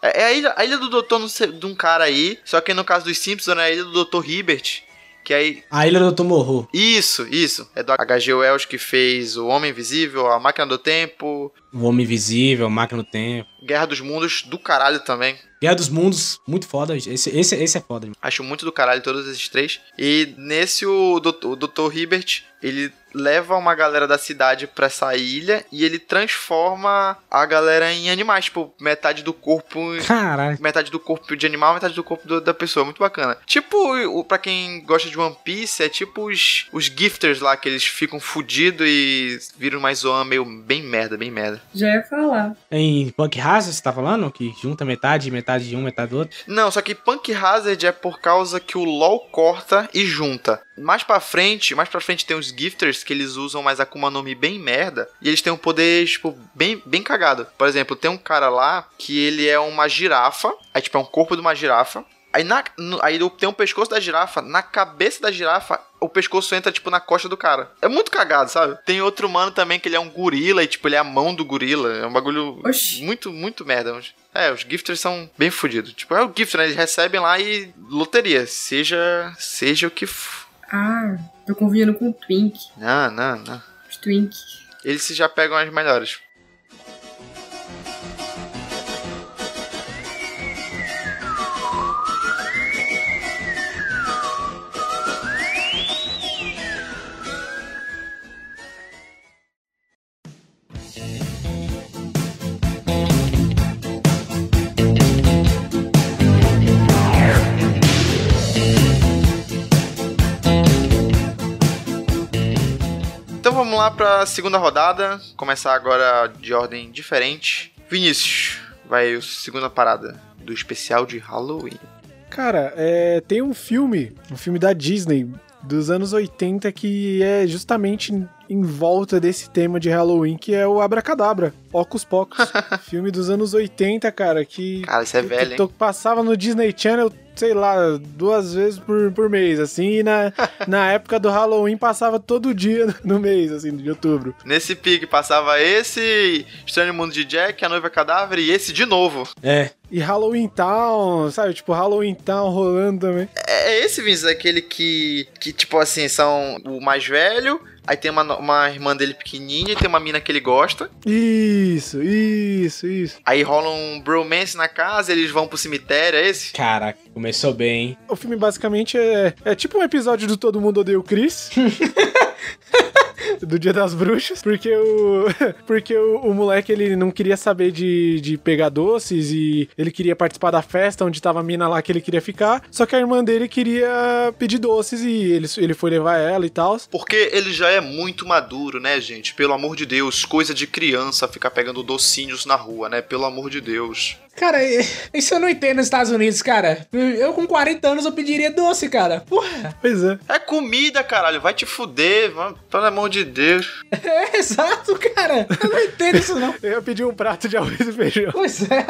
É, é a ilha, a ilha do Doutor de um cara aí. Só que no caso dos Simpsons é a ilha do Doutor Hibbert. Que aí. A Ilha do Tomorrow. Isso, isso. É do H.G. Wells que fez O Homem Invisível, A Máquina do Tempo. O Homem Invisível, A Máquina do Tempo. Guerra dos Mundos, do caralho também. Guerra dos Mundos, muito foda. Esse, esse, esse é foda. Acho muito do caralho todos esses três. E nesse, o, o Dr. Hibbert, ele leva uma galera da cidade pra essa ilha e ele transforma a galera em animais, tipo, metade do corpo. Caralho. Metade do corpo de animal, metade do corpo do, da pessoa. Muito bacana. Tipo, o, pra quem gosta de One Piece, é tipo os, os gifters lá, que eles ficam fudidos e viram mais zoan meio bem merda, bem merda. Já ia falar. Em Punk Hazard, você tá falando? Que junta metade, metade de um, metade do outro? Não, só que Punk Hazard é por causa que o LoL corta e junta. Mais pra frente, mais pra frente tem os gifters que eles usam mais Akuma no Mi bem merda. E eles têm um poder, tipo, bem, bem cagado. Por exemplo, tem um cara lá que ele é uma girafa. Aí, tipo, é um corpo de uma girafa. Aí, na, no, aí tem um pescoço da girafa, na cabeça da girafa, o pescoço entra, tipo, na costa do cara. É muito cagado, sabe? Tem outro humano também que ele é um gorila e, tipo, ele é a mão do gorila. É um bagulho Oxi. muito, muito merda. É, os gifters são bem fodidos. Tipo, é o gift, né? Eles recebem lá e loteria. Seja, seja o que for. Ah, tô confundindo com o Twink. Não, não, não. Os Twink. Eles já pegam as melhores. Vamos lá para a segunda rodada. Começar agora de ordem diferente. Vinícius, vai a segunda parada do especial de Halloween. Cara, é, tem um filme, um filme da Disney dos anos 80 que é justamente em volta desse tema de Halloween, que é o Abracadabra, Ocus Pocus. filme dos anos 80, cara, que... Cara, isso é velho, hein? to- passava no Disney Channel, sei lá, duas vezes por, por mês, assim, e na, na época do Halloween passava todo dia no mês, assim, de outubro. Nesse pique passava esse Estranho Mundo de Jack, A Noiva Cadáver e esse de novo. É. E Halloween Town, sabe? Tipo, Halloween Town rolando também. É é esse, Vinícius, aquele que, que, tipo assim, são o mais velho, aí tem uma, uma irmã dele pequenininha e tem uma mina que ele gosta. Isso, isso, isso. Aí rola um bromance na casa, eles vão pro cemitério, é esse? Caraca, começou bem, hein? O filme basicamente é, é tipo um episódio do Todo Mundo Odeia o Chris. do Dia das Bruxas, porque o porque o, o moleque ele não queria saber de, de pegar doces e ele queria participar da festa onde tava a mina lá que ele queria ficar, só que a irmã dele queria pedir doces e ele, ele foi levar ela e tal. Porque ele já é muito maduro, né, gente? Pelo amor de Deus, coisa de criança ficar pegando docinhos na rua, né? Pelo amor de Deus. Cara, isso eu não entendo nos Estados Unidos, cara. Eu com 40 anos eu pediria doce, cara. Porra. Pois é. É comida, caralho, vai te fuder, vai- pelo amor de Deus. É, exato, cara. Eu não entendo isso, não. Eu ia pedir um prato de arroz e feijão. Pois é.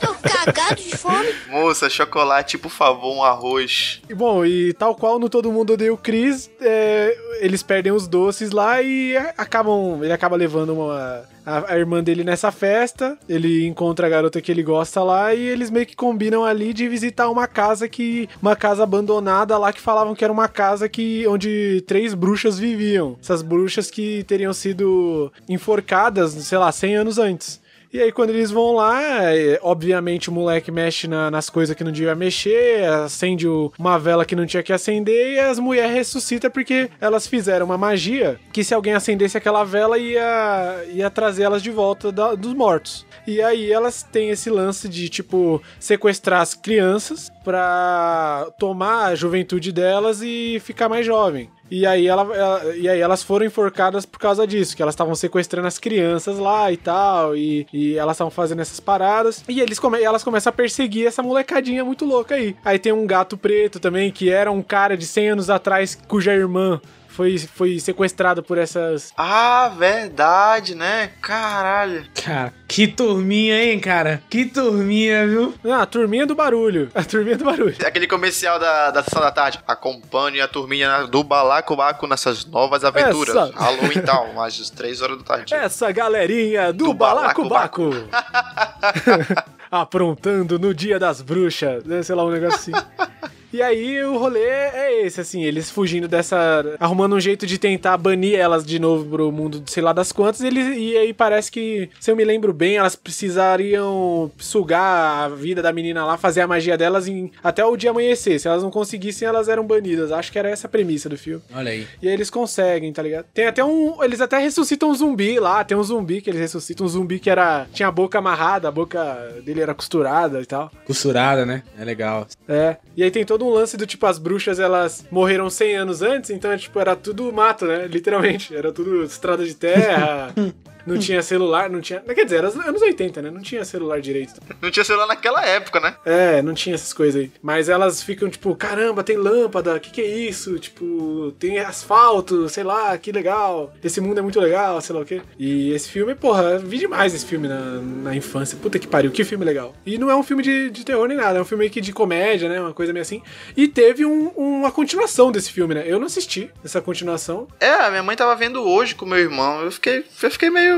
Tô cagado de fome. Moça, chocolate, por favor, um arroz. E bom, e tal qual no Todo Mundo Odeia o Chris, é, eles perdem os doces lá e acabam. Ele acaba levando uma, a, a irmã dele nessa festa. Ele encontra a garota que ele gosta lá e eles meio que combinam ali de visitar uma casa que. Uma casa abandonada lá que falavam que era uma casa que onde três bruxas viviam. Essas bruxas que teriam sido enforcadas, sei lá, 100 anos antes. E aí, quando eles vão lá, é, obviamente o moleque mexe na- nas coisas que não devia mexer, acende uma vela que não tinha que acender, e as mulheres ressuscitam porque elas fizeram uma magia que se alguém acendesse aquela vela ia, ia trazer elas de volta da- dos mortos. E aí elas têm esse lance de, tipo, sequestrar as crianças pra tomar a juventude delas e ficar mais jovem. E aí, ela, ela- e aí elas foram enforcadas por causa disso, que elas estavam sequestrando as crianças lá e tal, e, e elas estavam fazendo essas paradas. E eles come, elas começam a perseguir essa molecadinha muito louca aí. Aí tem um gato preto também, que era um cara de 100 anos atrás, cuja irmã foi, foi sequestrada por essas... Ah, verdade, né? Caralho. Cara, que turminha, hein, cara? Que turminha, viu? Ah, a turminha do barulho. A turminha do barulho. Aquele comercial da, da sessão da tarde. Acompanhe a turminha do Balacobaco nessas novas aventuras. Essa- Halloween tal, às 3 horas da tarde. Essa galerinha do, Do Balacobaco. Aprontando no dia das bruxas, né? Sei lá, um negócio assim. E aí o rolê é esse, assim, eles fugindo dessa. arrumando um jeito de tentar banir elas de novo pro mundo de sei lá das quantas. E, eles, e aí parece que, se eu me lembro bem, elas precisariam sugar a vida da menina lá, fazer a magia delas em, até o dia amanhecer. Se elas não conseguissem, elas eram banidas. Acho que era essa a premissa do filme. Olha aí. E aí eles conseguem, tá ligado? Tem até um. Eles até ressuscitam um zumbi lá. Tem um zumbi que eles ressuscitam. Um zumbi que era. Tinha a boca amarrada, a boca dele era costurada e tal. Costurada, né? É legal. É. E aí tem todo um lance do tipo, as bruxas elas morreram 100 anos antes, então tipo, era tudo mato, né? Literalmente. Era tudo estrada de terra. não tinha celular, não tinha. Quer dizer, era os anos 80, né? Não tinha celular direito. Não tinha celular naquela época, né? É, não tinha essas coisas aí. Mas elas ficam tipo, caramba, tem lâmpada, que que é isso? Tipo, tem asfalto, sei lá, que legal. Esse mundo é muito legal, sei lá o quê. E esse filme, porra, vi demais esse filme na, na infância. Puta que pariu, que filme legal. E não é um filme de, de terror nem nada, é um filme que de comédia, né? Uma coisa meio assim. E teve um- uma continuação desse filme, né? Eu não assisti essa continuação. É, a minha mãe tava vendo hoje com meu irmão. Eu fiquei, eu fiquei meio.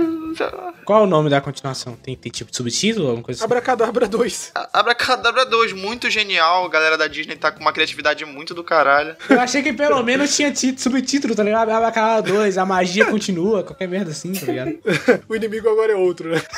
Qual é o nome da continuação? Tem, tem tipo de subtítulo, alguma coisa assim? Abracadabra 2. Abracadabra 2, muito genial. A galera da Disney tá com uma criatividade muito do caralho. Eu achei que pelo menos tinha ti- subtítulo, tá ligado? Abacalhau 2, a magia continua, qualquer merda assim, tá ligado? o inimigo agora é outro, né?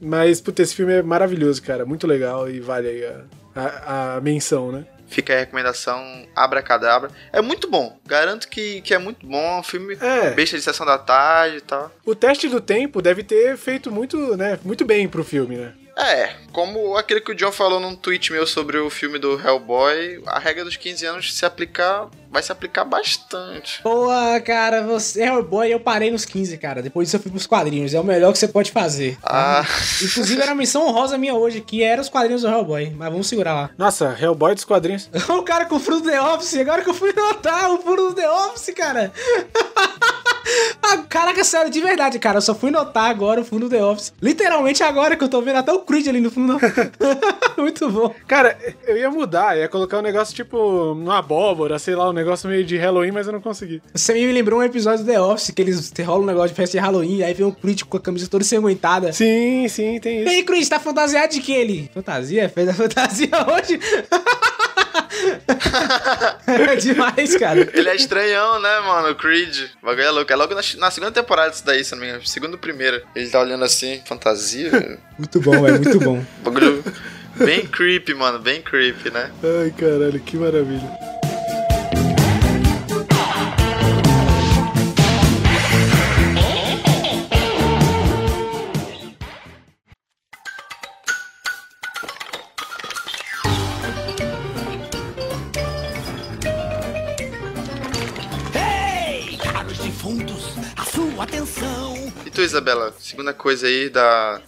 Mas, puta, esse filme é maravilhoso, cara. Muito legal e vale aí a, a, a menção, né? Fica a recomendação Abracadabra. É muito bom. Garanto que, que é muito bom. É um filme É. besta de sessão da tarde e tal. O teste do tempo deve ter feito muito, né, muito bem pro filme, né? É, como aquele que o John falou num tweet meu sobre o filme do Hellboy, a regra dos 15 anos se aplicar, vai se aplicar bastante. Pô, cara, você é boy, eu parei nos 15, cara. Depois disso eu fui pros quadrinhos. É o melhor que você pode fazer. Ah, Inclusive, era uma missão honrosa minha hoje, que era os quadrinhos do Hellboy. Mas vamos segurar lá. Nossa, Hellboy dos quadrinhos. o cara com o fundo do The Office, agora que eu fui notar o fundo do The Office, cara. Ah, Caraca, sério, de verdade, cara. Eu só fui notar agora o fundo do The Office. Literalmente agora que eu tô vendo até o Creed ali no fundo. Muito bom. Cara, eu ia mudar, ia colocar um negócio tipo numa abóbora, sei lá, um negócio meio de Halloween, mas eu não consegui. Você me lembrou um episódio do The Office que eles rolam um negócio de festa de Halloween, aí vem um Creed com a camisa toda ensanguentada. Sim, sim, tem E isso. aí, Creed, tá fantasiado de que ele? Fantasia? Fez a fantasia hoje? é demais, cara. ele é estranhão, né, mano? O Creed. O bagulho é louco. É logo na, na segunda temporada isso daí, se não me engano. Segundo primeiro. Ele tá olhando assim, fantasia. velho. Muito bom, velho, muito bom. bagulho bem creepy, mano. Bem creepy, né? Ai, caralho, que maravilha. Tu, Isabela? Segunda coisa aí da...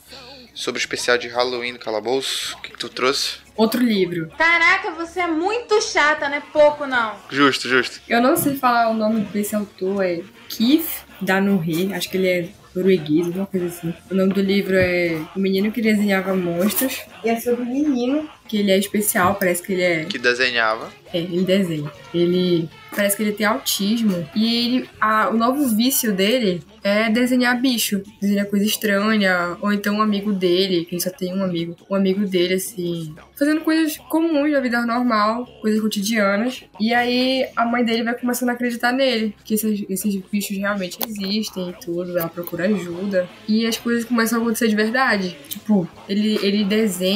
Sobre o especial de Halloween do Calabouço. O que, que tu trouxe? Outro livro. Caraca, você é muito chata, não é pouco não. Justo, justo. Eu não sei falar o nome desse autor, é Keith Danuhi, acho que ele é norueguês, alguma coisa assim. O nome do livro é O Menino que Desenhava Monstros. E é sobre um menino, que ele é especial, parece que ele é Que desenhava. É, ele desenha. Ele parece que ele tem autismo. E ele, a- o novo vício dele é desenhar bicho. Desenhar coisa estranha. Ou então um amigo dele, que ele só tem um amigo. Um amigo dele, assim. Fazendo coisas comuns da vida normal, coisas cotidianas. E aí a mãe dele vai começando a acreditar nele. Que esses, esses bichos realmente existem e tudo. Ela procura ajuda. E as coisas começam a acontecer de verdade. Tipo, ele, ele desenha,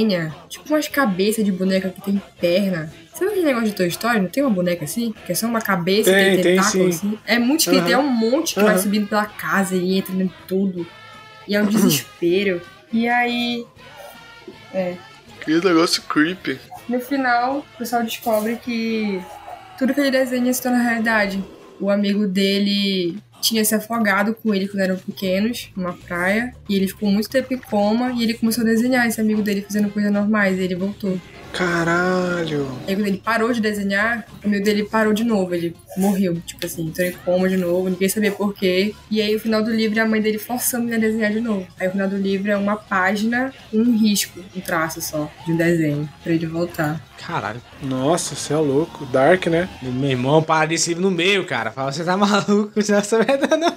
tipo, umas cabeças de boneca que tem perna. Sabe aquele negócio de Toy Story? Não tem uma boneca assim? Que é só uma cabeça e Tem, tem tem tentáculo sim. assim? É muito esquisito. Aham. É um monte que vai Aham. subindo pela casa e entra em tudo. E é um desespero. E aí, Que negócio creepy. no final, o pessoal descobre que tudo que ele desenha se torna realidade. O amigo dele tinha se afogado com ele quando eram pequenos, numa praia, e ele ficou muito tempo em coma, e ele começou a desenhar esse amigo dele fazendo coisas normais, e ele voltou. Caralho. Aí quando ele parou de desenhar, o amigo dele parou de novo, ele morreu, tipo assim, entrou em coma de novo, ninguém sabia por quê. E aí o final do livro é a mãe dele forçando ele a desenhar de novo. Aí o final do livro é uma página, um risco, um traço só, de um desenho, pra ele voltar. Caralho. Nossa, você é louco. Dark, né? Meu irmão, para livro no meio, cara. Fala, você tá maluco, essa merda não.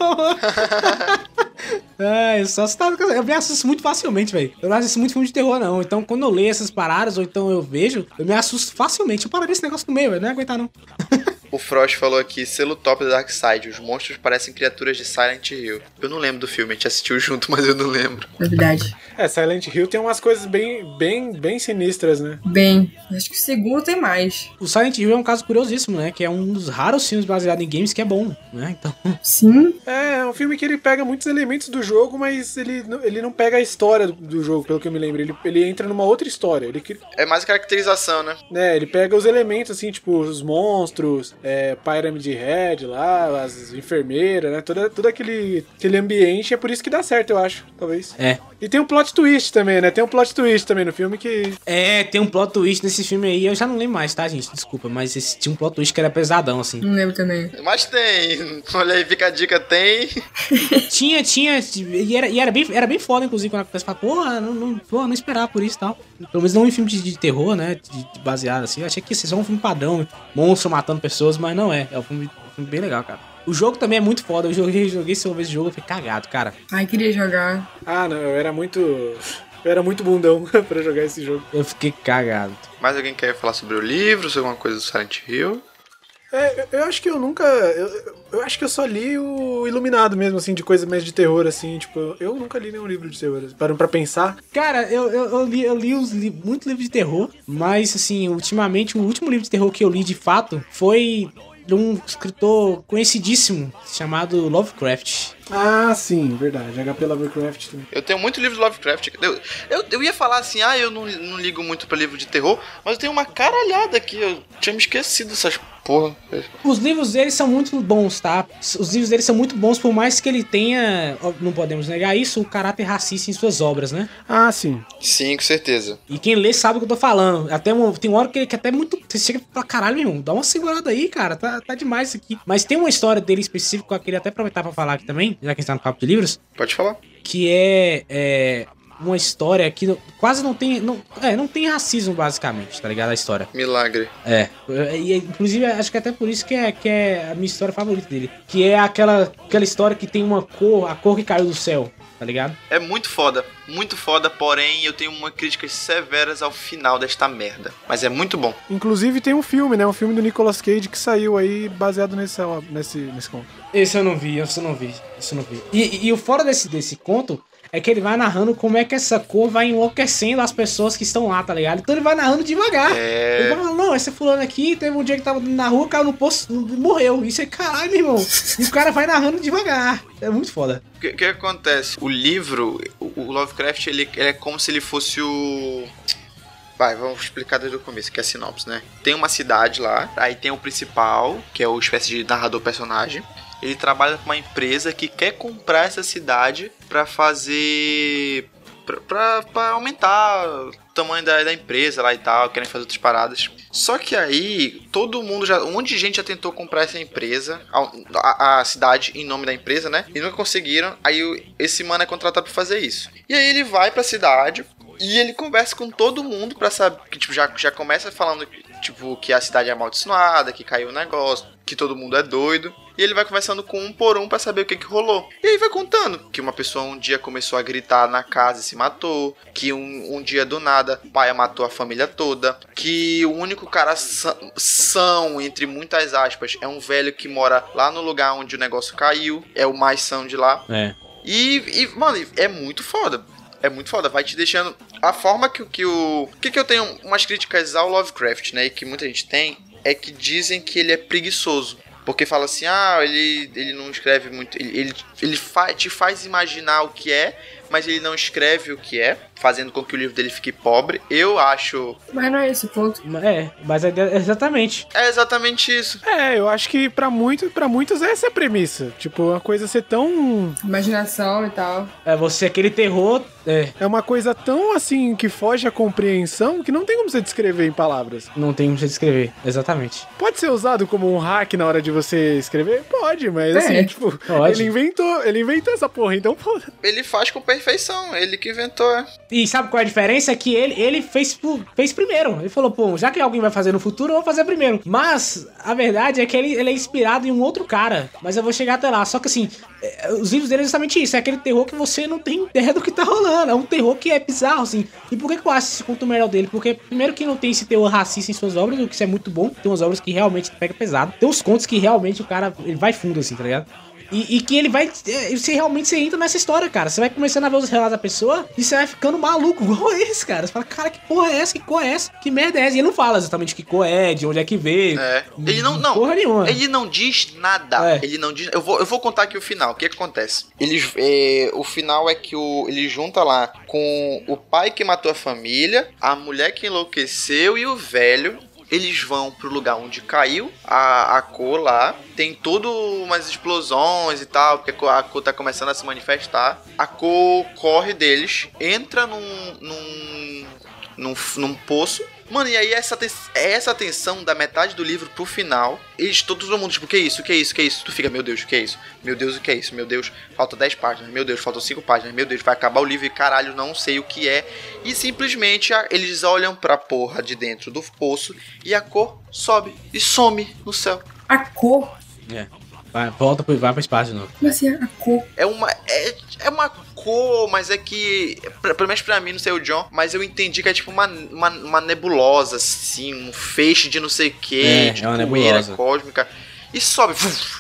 Ai, só se tá... Eu me assusto muito facilmente, velho. Eu não assisto muito filme de terror, não. Então, quando eu leio essas paradas, ou então eu vejo, eu me assusto facilmente. Eu paro desse negócio no meio, velho. Não ia aguentar, não. O Frost falou aqui, selo top da Dark Side. Os monstros parecem criaturas de Silent Hill. Eu não lembro do filme, a gente assistiu junto, mas eu não lembro. Novidade. É, Silent Hill tem umas coisas bem, bem, bem sinistras, né? Bem, acho que o segundo tem mais. O Silent Hill é um caso curiosíssimo, né? Que é um dos raros filmes baseados em games que é bom, né? Então, Sim, É, é um filme que ele pega muitos elementos do jogo, mas ele, não- ele não pega a história do, do jogo, pelo que eu me lembro. Ele, ele entra numa outra história. Ele, É mais caracterização, né? né, ele pega os elementos, assim, tipo, os monstros, é, Pyramid Head lá, as enfermeiras, né? Todo, todo aquele, aquele ambiente. É por isso que dá certo, eu acho, talvez. é. E tem um plot twist também, né? Tem um plot twist também no filme que. É, tem um plot twist nesse filme aí. Eu já não lembro mais, tá, gente? Desculpa, mas esse, tinha um plot twist que era pesadão, assim. não lembro também. Mas tem. Olha aí, fica a dica, tem. tinha, tinha. E era, e era, bem, era bem foda, inclusive, quando a pessoa fala, porra, não, não, porra, não esperava por isso e tal. Pelo menos não em filme de, de terror, né? De, de baseado assim. Eu achei que ia ser só um filme padrão, monstro matando pessoas, mas não é. É um filme, um filme bem legal, cara. O jogo também é muito foda. Eu joguei, joguei esse uma vez o jogo, eu fiquei cagado, cara. Ai, queria jogar. Ah, não, eu era muito. Eu era muito bundão pra jogar esse jogo. Eu fiquei cagado. Mais alguém quer falar sobre o livro, sobre alguma coisa do Silent Hill? É, eu, acho que eu nunca. Eu, eu acho que eu só li o Iluminado mesmo, assim, de coisa mais de terror, assim, tipo, eu nunca li nenhum livro de terror. assim, Parando pra pensar. Cara, eu, eu, eu li, eu li uns li, muito livros de terror, mas assim, ultimamente, o último livro de terror que eu li de fato foi de um escritor conhecidíssimo chamado Lovecraft. Ah, sim, verdade. HP Lovecraft também. Eu tenho muito livro do Lovecraft. Eu, eu, eu ia falar assim, ah, eu não, não ligo muito pra livro de terror, mas eu tenho uma caralhada aqui. Eu tinha me esquecido dessas porra. Os livros dele são muito bons, tá? Os livros dele são muito bons, por mais que ele tenha, não podemos negar isso, o caráter racista em suas obras, né? Ah, sim. Sim, com certeza. E quem lê sabe o que eu tô falando. Até uma, tem uma hora que ele que até muito. Você chega pra caralho, meu irmão, dá uma segurada aí, cara. Tá, tá demais isso aqui. Mas tem uma história dele específica que eu queria até aproveitar pra falar aqui também, já que a gente tá no papo de livros. Pode falar. Que é. é uma história que não- quase não tem. Não, é, não tem racismo, basicamente, tá ligado? A história. Milagre. É. E, inclusive, acho que até por isso que é, que é a minha história favorita dele. Que é aquela, aquela história que tem uma cor, a cor que caiu do céu, tá ligado? É muito foda, muito foda, porém eu tenho uma críticas severas ao final desta merda. Mas é muito bom. Inclusive tem um filme, né? Um filme do Nicolas Cage que saiu aí baseado nesse, nesse, nesse conto. Esse eu não vi, esse eu não vi, esse eu não vi. E, e- e o fora desse, desse conto é que ele vai narrando como é que essa cor vai enlouquecendo as pessoas que estão lá, tá ligado? Então ele vai narrando devagar. É. Ele vai falando, não, esse fulano aqui teve um dia que tava na rua, caiu no poço morreu. Isso é caralho, meu irmão. E o cara vai narrando devagar. É muito foda. O que, que acontece? O livro, o, o Lovecraft, ele, ele é como se ele fosse o. Vai, vamos explicar desde o começo, que é a sinopse, né? Tem uma cidade lá, aí tem o principal, que é o espécie de narrador personagem. Ele trabalha com uma empresa que quer comprar essa cidade pra fazer. pra aumentar o tamanho da, da empresa lá e tal, querem fazer outras paradas. Só que aí, todo mundo já. Um monte de gente já tentou comprar essa empresa, a, a- a cidade em nome da empresa, né? E nunca conseguiram. Aí esse mano é contratado pra fazer isso. E aí ele vai pra cidade. E ele conversa com todo mundo pra saber. Que, tipo, já, já começa falando tipo, que a cidade é amaldiçoada, que caiu o negócio, que todo mundo é doido. E ele vai conversando com um por um pra saber o que, que rolou. E aí vai contando que uma pessoa um dia começou a gritar na casa e se matou. Que um, um dia do nada o pai matou a família toda. Que o único cara sã- são, entre muitas aspas, é um velho que mora lá no lugar onde o negócio caiu. É o mais são de lá. É. E, e, mano, é muito foda. É muito foda, vai te deixando. A forma que, que o. O que, que eu tenho umas críticas ao Lovecraft, né? E que muita gente tem, é que dizem que ele é preguiçoso. Porque fala assim, ah, ele, ele não escreve muito. Ele, ele, ele fa te faz imaginar o que é, mas ele não escreve o que é, fazendo com que o livro dele fique pobre. Eu acho. Mas não é esse o ponto. É, mas é exatamente. É exatamente isso. É, eu acho que pra, muito, pra muitos essa é a premissa. Tipo, uma coisa ser tão. Imaginação e tal. É você aquele terror. É, É uma coisa tão assim que foge à compreensão que não tem como você descrever em palavras. não tem como você descrever. Exatamente. Pode ser usado como um hack na hora de você escrever? Pode, mas É. assim, tipo, Pode. ele inventou, ele inventou essa porra, então pô. Ele faz com perfeição, ele que inventou. E sabe qual é a diferença? É que ele, ele fez, fez primeiro. Ele falou, pô, já que alguém vai fazer no futuro, eu vou fazer primeiro. Mas a verdade é que ele, ele é inspirado em um outro cara. Mas eu vou chegar até lá. Só que assim, é, os livros dele é justamente isso. É aquele terror que você não tem ideia do que tá rolando. É um terror que é bizarro, assim. E por que, que eu acho esse conto melhor dele? Porque, primeiro, que não tem esse terror racista em suas obras, o que isso é muito bom. Tem umas obras que realmente pega pesado. Tem uns contos que realmente o cara ele vai fundo, assim, tá ligado? E, e que ele vai. é, Você realmente você entra nessa história, cara. Você vai começando a ver os relatos da pessoa e você vai ficando maluco, igual esse, cara. Você fala, cara, que porra é essa? Que cor é essa? Que merda é essa? E ele não fala exatamente que cor é, de onde é que veio. É. Ele não, não. Porra nenhuma. Ele não diz nada. É. Ele não diz. Eu vou, eu vou contar aqui o final. O que, que acontece? Eles, é, o final é que o, ele junta lá com o pai que matou a família, a mulher que enlouqueceu e o velho. Eles vão pro lugar onde caiu a, a cor lá. Tem tudo umas explosões e tal, porque a cor, tá começando a se manifestar. A cor corre deles, entra num, num num, num poço. Mano, e aí essa, essa tensão da metade do livro pro final, eles, todo mundo, tipo, que isso, que isso, que isso? Tu fica, meu Deus, o que é isso? Meu Deus, o que é isso? Meu Deus, falta 10 páginas, meu Deus, faltam 5 páginas, meu Deus, vai acabar o livro e caralho, não sei o que é. E simplesmente eles olham pra porra de dentro do poço e a cor sobe e some no céu. A cor. É. Vai, volta pro, vai pro espaço de novo. Como assim, a cor? É uma. É, é uma cor, mas é que. pra- Pelo menos pra mim, não sei o John, mas eu entendi que é tipo uma, uma, uma nebulosa, assim, um feixe de não sei o que, É, de é uma poeira nebulosa. cósmica. E sobe,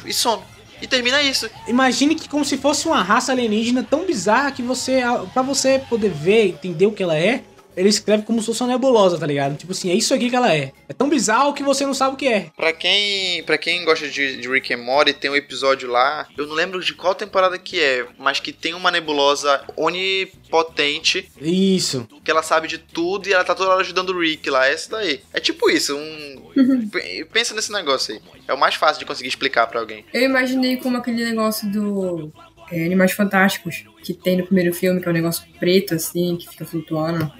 e some. E termina isso. Imagine que como se fosse uma raça alienígena tão bizarra que você, para você poder ver, entender o que ela é, ele escreve como se fosse uma nebulosa, tá ligado? Tipo assim, é isso aqui que ela é. É tão bizarro que você não sabe o que é. Pra quem, pra quem gosta de, de Rick and Morty, tem um episódio lá, eu não lembro de qual temporada que é, mas que tem uma nebulosa onipotente, Isso. que ela sabe de tudo e ela tá toda hora ajudando o Rick lá. É isso daí. É tipo isso, um... P- Pensa nesse negócio aí. É o mais fácil de conseguir explicar pra alguém. Eu imaginei como aquele negócio do é, Animais Fantásticos, que tem no primeiro filme, que é um negócio preto, assim, que fica flutuando.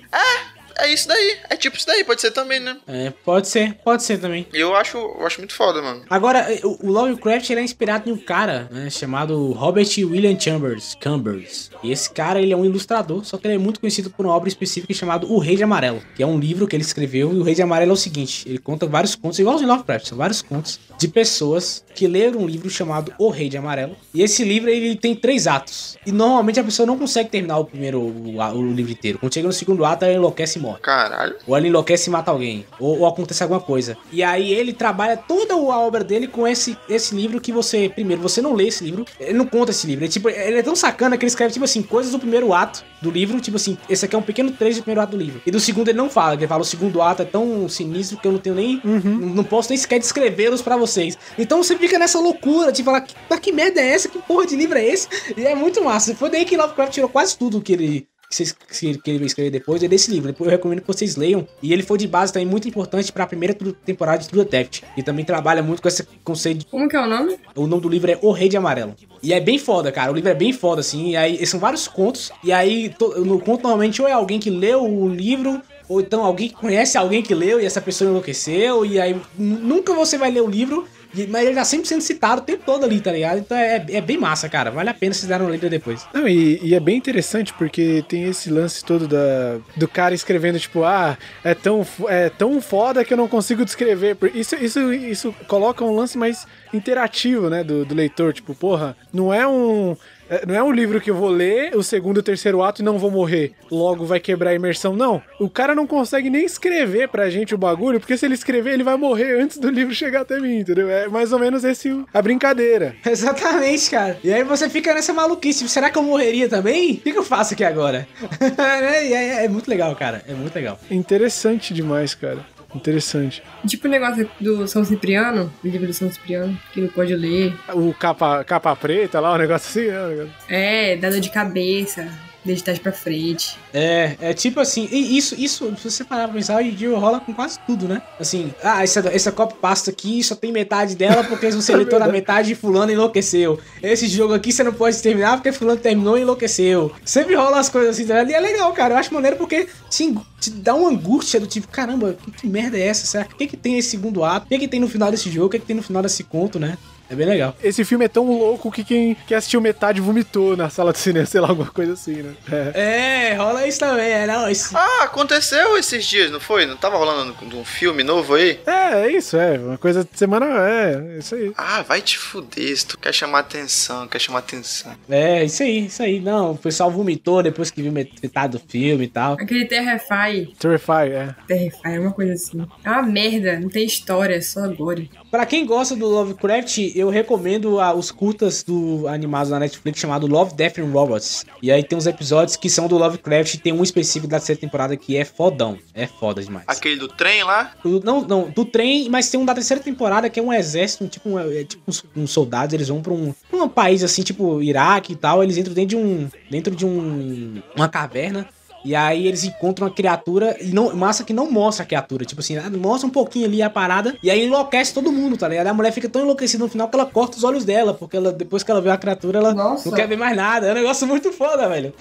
É isso daí. É tipo isso daí, pode ser também, né? É, pode ser, pode ser também. Eu acho, eu acho muito foda, mano. Agora, o o Lovecraft ele é inspirado em um cara né, chamado Robert William Chambers, Chambers. E esse cara ele é um ilustrador, só que ele é muito conhecido por uma obra específica chamada O Rei de Amarelo, que é um livro que ele escreveu. E o Rei de Amarelo é o seguinte: ele conta vários contos, igual em Lovecraft, são vários contos de pessoas que leram um livro chamado O Rei de Amarelo. E esse livro ele tem três atos. E normalmente a pessoa não consegue terminar o primeiro o, o livro inteiro. Quando chega no segundo ato, ela enlouquece e morre. Caralho. Ou ela enlouquece e mata alguém. Ou, ou acontece alguma coisa. E aí ele trabalha toda a obra dele com esse, esse livro que você. Primeiro, você não lê esse livro. Ele não conta esse livro. Ele, tipo, ele é tão sacana que ele escreve, tipo assim, coisas do primeiro ato do livro. Tipo assim, esse aqui é um pequeno trecho do primeiro ato do livro. E do segundo ele não fala. Ele fala, o segundo ato é tão sinistro que eu não tenho nem. Não, não posso nem sequer descrevê-los pra vocês. Então você fica nessa loucura de falar, que, que merda é essa? Que porra de livro é esse? E é muito massa. Foi daí que Lovecraft tirou quase tudo que ele que, vocês, que que ele escrever depois é desse livro. Depois eu recomendo que vocês leiam. E ele foi de base também muito importante pra primeira tu- temporada de True Detective. E também trabalha muito com esse conceito. de- Como que é o nome? O nome do livro é O Rei de Amarelo. E é bem foda, cara. O livro é bem foda, assim. E aí são vários contos. E aí to- no conto normalmente ou é alguém que leu o livro. Ou então alguém que conhece alguém que leu e essa pessoa enlouqueceu. E aí nu- nunca você vai ler o livro. Mas ele tá sempre sendo citado o tempo todo ali, tá ligado? Então é, é bem massa, cara. Vale a pena vocês darem uma lida depois. Não, e, e é bem interessante porque tem esse lance todo da, do cara escrevendo, tipo, ah, é tão, é tão foda que eu não consigo descrever. Isso, isso, isso coloca um lance mais interativo, né, do, do leitor. Tipo, porra, não é um. É, Não é um livro que eu vou ler o segundo e o terceiro ato e não vou morrer. Logo vai quebrar a imersão. Não. O cara não consegue nem escrever pra gente o bagulho, porque se ele escrever, ele vai morrer antes do livro chegar até mim, entendeu? É mais ou menos esse a brincadeira. Exatamente, cara. E aí você fica nessa maluquice. Será que eu morreria também? O que, eu faço aqui agora? Né? e aí é muito legal, cara. É muito legal. Interessante demais, cara. Interessante. Tipo o negócio do São Cipriano, o livro do São Cipriano, que não pode ler. O capa, capa preta lá, o negócio assim, né? É, dá dor de cabeça, desde trás pra frente. É, é tipo assim, e isso, isso, se você parar pra pensar, hoje em dia rola com quase tudo, né? Assim, ah, essa, essa copa pasta aqui só tem metade dela porque você lê toda a metade e fulano enlouqueceu. Esse jogo aqui você não pode terminar porque fulano terminou e enlouqueceu. Sempre rola as coisas assim, tá ligado? E é legal, cara. Eu acho maneiro porque te, te dá uma angústia do tipo, caramba, que, que merda é essa? Será? O que que tem esse segundo ato? O que que tem no final desse jogo? O que que tem no final desse conto, né? É bem legal. Esse filme é tão louco que quem, quem assistiu metade vomitou na sala de cinema, sei lá, alguma coisa assim, né? É. É, rola isso também, é, não, isso... Ah, aconteceu esses dias, não foi? Não tava rolando um filme novo aí? É, é isso, é. Uma coisa de semana, é, é isso aí. Ah, vai te fuder, se tu quer chamar atenção, quer chamar atenção. É, isso aí, isso aí. Não, o pessoal vomitou depois que viu metade do filme e tal. Aquele Terrify, Terrify, é. Terrify, é uma coisa assim. É uma merda, não tem história, é só agora. Pra quem gosta do Lovecraft, eu recomendo ah, os curtas do animados na Netflix chamado Love, Death and Robots. E aí tem uns episódios que são do Lovecraft, tem um específico da terceira temporada que é fodão. É foda demais. Aquele do trem lá? O- Não, não, do trem, mas tem um da terceira temporada que é um exército, um tipo, um, é, tipo uns, uns soldados, eles vão pra um, pra um país assim, tipo Iraque e tal, eles entram dentro de um, dentro de um, uma caverna, e aí eles encontram uma criatura, e não, massa que não mostra a criatura, tipo assim, ah, mostra um pouquinho ali a parada, e aí enlouquece todo mundo, tá ligado? A mulher fica tão enlouquecida no final que ela corta os olhos dela, porque ela, depois que ela vê a criatura, ela Nossa. não quer ver mais nada, é um negócio muito foda, velho.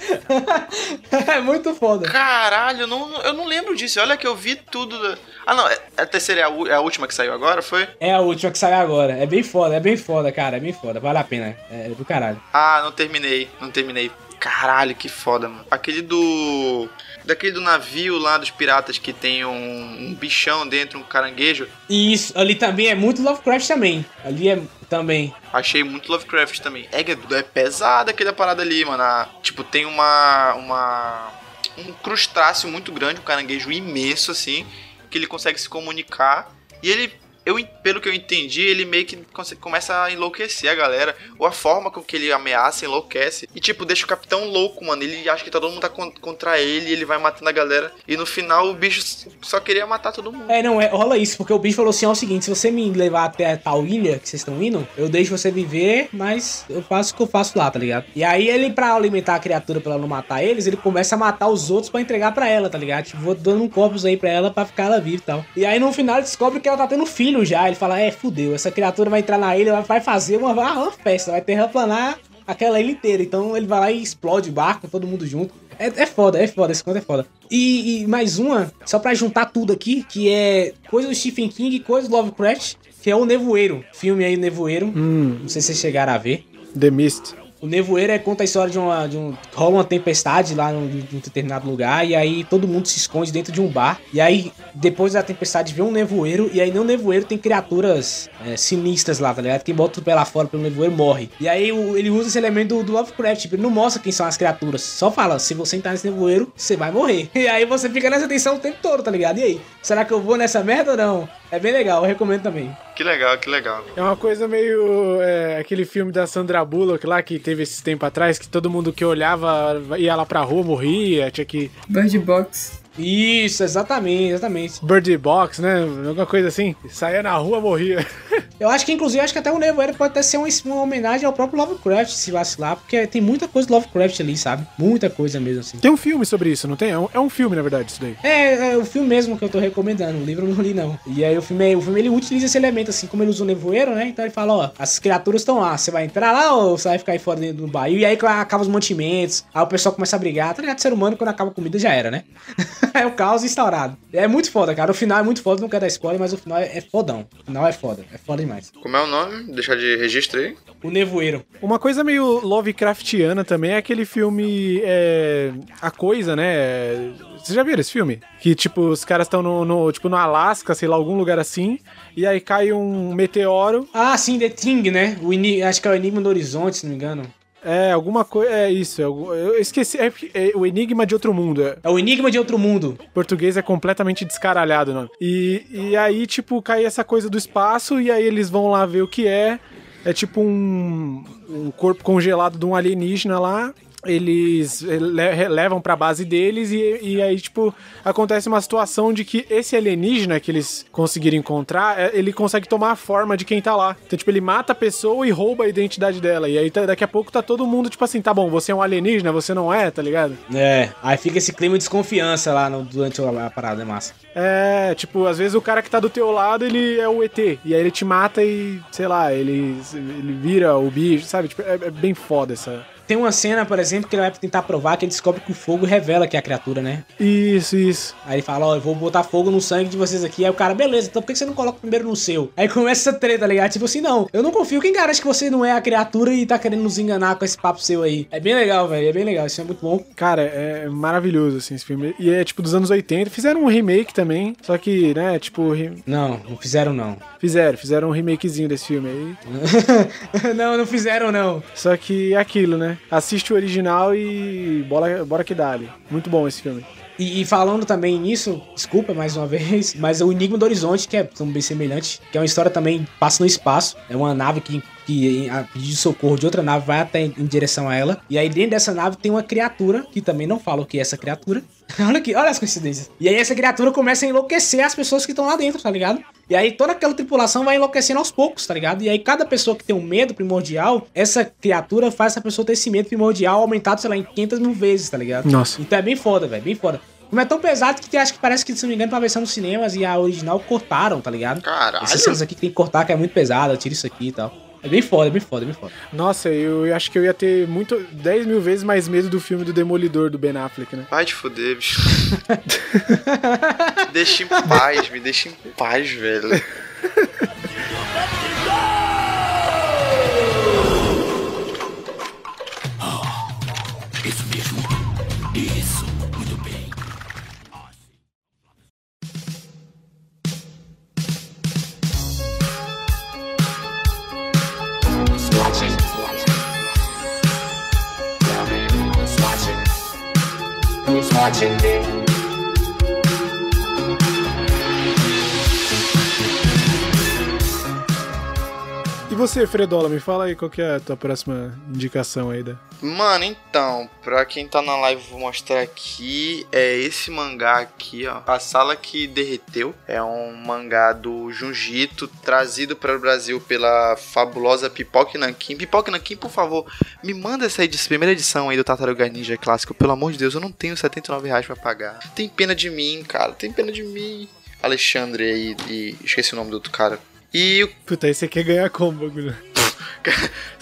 é muito foda. Caralho, eu não, eu não lembro disso. Olha que eu vi tudo. Ah, não, é- a terceira é a, é a última que saiu agora, foi? É a última que saiu agora. É bem foda, é bem foda, cara. É bem foda. Vale a pena. É do caralho. Ah, não terminei, não terminei. Caralho, que foda, mano. Aquele do. Daquele do navio lá dos piratas que tem um, um bichão dentro, um caranguejo. Isso, ali também é muito Lovecraft também. Ali é também. Achei muito Lovecraft também. É, é pesada aquela parada ali, mano. Ah, tipo, tem uma. uma um crustáceo muito grande, um caranguejo imenso, assim, que ele consegue se comunicar. E ele eu, pelo que eu entendi, ele meio que começa a enlouquecer a galera. Ou a forma com que ele ameaça enlouquece. E, tipo, deixa o capitão louco, mano. Ele acha que todo mundo tá con- contra ele, ele vai matando a galera. E no final o bicho só queria matar todo mundo. É, não, é, rola isso, porque o bicho falou assim: ó, é o seguinte, se você me levar até a tal ilha que vocês estão indo, eu deixo você viver, mas eu faço o que eu faço lá, tá ligado? E aí ele, pra alimentar a criatura pra ela não matar eles, ele começa a matar os outros pra entregar pra ela, tá ligado? Tipo, vou dando um corpus aí pra ela pra ficar ela viva e tal. E aí no final descobre que ela tá tendo filho já. Ele fala: é, fudeu, essa criatura vai entrar na ilha, vai fazer uma, uma festa, vai terraplanar aquela ilha inteira. Então ele vai lá e explode o barco, todo mundo junto. É, é foda, é foda, esse conto é foda. E, e mais uma, só pra juntar tudo aqui, que é coisa do Stephen King coisa do Lovecraft, que é o Nevoeiro. Filme aí, Nevoeiro. Hum, Não sei se vocês chegaram a ver. The Mist. O Nevoeiro é, conta a história de uma. De um, rola uma tempestade lá num, de um determinado lugar. E aí todo mundo se esconde dentro de um bar. E aí, depois da tempestade, vem um nevoeiro. E aí no nevoeiro tem criaturas é, sinistras lá, tá ligado? Quem bota o pé lá fora pelo nevoeiro morre. E aí o- ele usa esse elemento do, do Lovecraft. Tipo, ele não mostra quem são as criaturas. Só fala: se você entrar nesse nevoeiro, você vai morrer. E aí você fica nessa tensão o tempo todo, tá ligado? E aí? Será que eu vou nessa merda ou não? É bem legal, eu recomendo também. Que legal, que legal. É uma coisa meio. é, aquele filme da Sandra Bullock lá que teve esse tempo atrás, que todo mundo que olhava ia lá pra rua morria, tinha que. Bird Box. Isso, exatamente, exatamente. Bird Box, né? Alguma coisa assim. Saía na rua, morria. Eu acho que, inclusive, acho que até o Nevoeiro pode até ser uma, uma homenagem ao próprio Lovecraft, se vacilar, porque tem muita coisa do Lovecraft ali, sabe? Muita coisa mesmo, assim. Tem um filme sobre isso, não tem? É um, é um filme, na verdade, isso daí. É, é o filme mesmo que eu tô recomendando, o livro eu não li, não. E aí o filme, o filme ele utiliza esse elemento, assim, como ele usa o nevoeiro, né? Então ele fala, ó, as criaturas estão lá, você vai entrar lá ou você vai ficar aí fora dentro do barril? E aí acaba os mantimentos, aí o pessoal começa a brigar, tá ligado? Ser humano, quando acaba a comida, já era, né? é o caos instaurado. É muito foda, cara. O final é muito foda, não quero dar spoiler, mas o final é, é fodão. O final é foda, é foda demais. Como é o nome? Deixar de registro aí. O nevoeiro. Uma coisa meio Lovecraftiana também é aquele filme. É, a Coisa, né? Vocês já viram esse filme? Que, tipo, os caras estão no, no, tipo, no Alasca, sei lá, algum lugar assim, e aí cai um meteoro. Ah, sim, The Thing, né? O acho que é o Enigma do Horizonte, se não me engano. É, alguma coisa. É isso. é eu esqueci. É, é o Enigma de Outro Mundo. É. É o Enigma de Outro Mundo. Em português é completamente descaralhado o nome. E, e aí, tipo, cai essa coisa do espaço, e aí eles vão lá ver o que é. É tipo um, um corpo congelado de um alienígena lá. Eles le- levam pra base deles e, e aí, tipo, acontece uma situação de que esse alienígena que eles conseguiram encontrar, é, ele consegue tomar a forma de quem tá lá. Então, tipo, ele mata a pessoa e rouba a identidade dela. E aí, tá- daqui a pouco tá todo mundo, tipo assim, tá bom, você é um alienígena, você não é, tá ligado? É, aí fica esse clima de desconfiança lá no- durante a, a parada, é massa. É, tipo, às vezes o cara que tá do teu lado, ele é o ET. E aí ele te mata e, sei lá, ele, ele vira o bicho, sabe? Tipo, é, é bem foda essa. Tem uma cena, por exemplo, que ele vai tentar provar que ele descobre que o fogo revela que é a criatura, né? Isso, isso. Aí ele fala, ó, eu vou botar fogo no sangue de vocês aqui. Aí o cara, beleza, então por que você não coloca primeiro no seu? Aí começa essa treta, tá ligado? Tipo assim, não, eu não confio. Quem garante que você não é a criatura e tá querendo nos enganar com esse papo seu aí? É bem legal, velho, é bem legal, isso é muito bom. Cara, é maravilhoso, assim, esse filme. E é, tipo, dos anos 80. Fizeram um remake também, só que, né, tipo... re- Não, não fizeram não. Fizeram, fizeram um remakezinho desse filme aí. não, não fizeram não. Só que é aquilo, né? Assiste o original e bora, bora que dá. Muito bom esse filme. E, e falando também nisso, desculpa mais uma vez, mas o Enigma do Horizonte, que é bem semelhante, que é uma história também passa no espaço. É uma nave que, que a pedido socorro de outra nave vai até em, em direção a ela. E aí dentro dessa nave tem uma criatura, que também não fala o que é essa criatura. olha aqui, olha as coincidências. E aí essa criatura começa a enlouquecer as pessoas que estão lá dentro, tá ligado? E aí toda aquela tripulação vai enlouquecendo aos poucos, tá ligado? E aí cada pessoa que tem um medo primordial, essa criatura faz essa pessoa ter esse medo primordial aumentado, sei lá, em 500 mil vezes, tá ligado? Nossa. Então é bem foda, velho, bem foda. Como é tão pesado que acho que parece que, se não me engano, pra versão nos cinemas e a original cortaram, tá ligado? Caralho. Essas cenas aqui que tem que cortar, que é muito pesada, tira isso aqui e tal. É bem foda, é bem foda, é bem foda. Nossa, eu acho que eu ia ter muito 10 mil vezes mais medo do filme do Demolidor do Ben Affleck, né? Vai te fuder, bicho. deixa em paz, me deixa em paz, velho. watching me. E você, Fredola, me fala aí qual que é a tua próxima indicação aí da. Mano, então, pra quem tá na live, vou mostrar aqui. É esse mangá aqui, ó. A Sala que Derreteu. É um mangá do Junjito, trazido para o Brasil pela fabulosa Pipoque Nankin. Pipoque Nankin, por favor, me manda essa edição, primeira edição aí do Tartaruga Ninja clássico. Pelo amor de Deus, eu não tenho 79 reais pra pagar. Tem pena de mim, cara. Tem pena de mim. Alexandre aí, e esqueci o nome do outro cara. E Puta, aí você quer ganhar como, bagulho?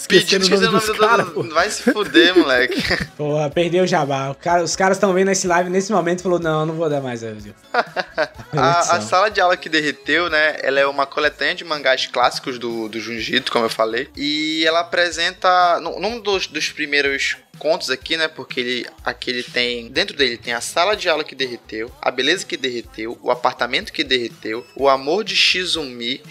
Pedindo Esquecendo o nome esqueci dos caras, do... Vai se fuder, moleque. Porra, perdeu o jabá. O cara- os caras estão vendo esse live nesse momento e falou: Não, não vou dar mais. eu- A, a sala de aula que derreteu, né? Ela é uma coletânea de mangás clássicos do, do Junjito, como eu falei. E ela apresenta. Num num dos, dos primeiros contos aqui, né? Porque ele aqui ele tem. Dentro dele tem a sala de aula que derreteu, a beleza que derreteu, o apartamento que derreteu, o amor de Shizumi.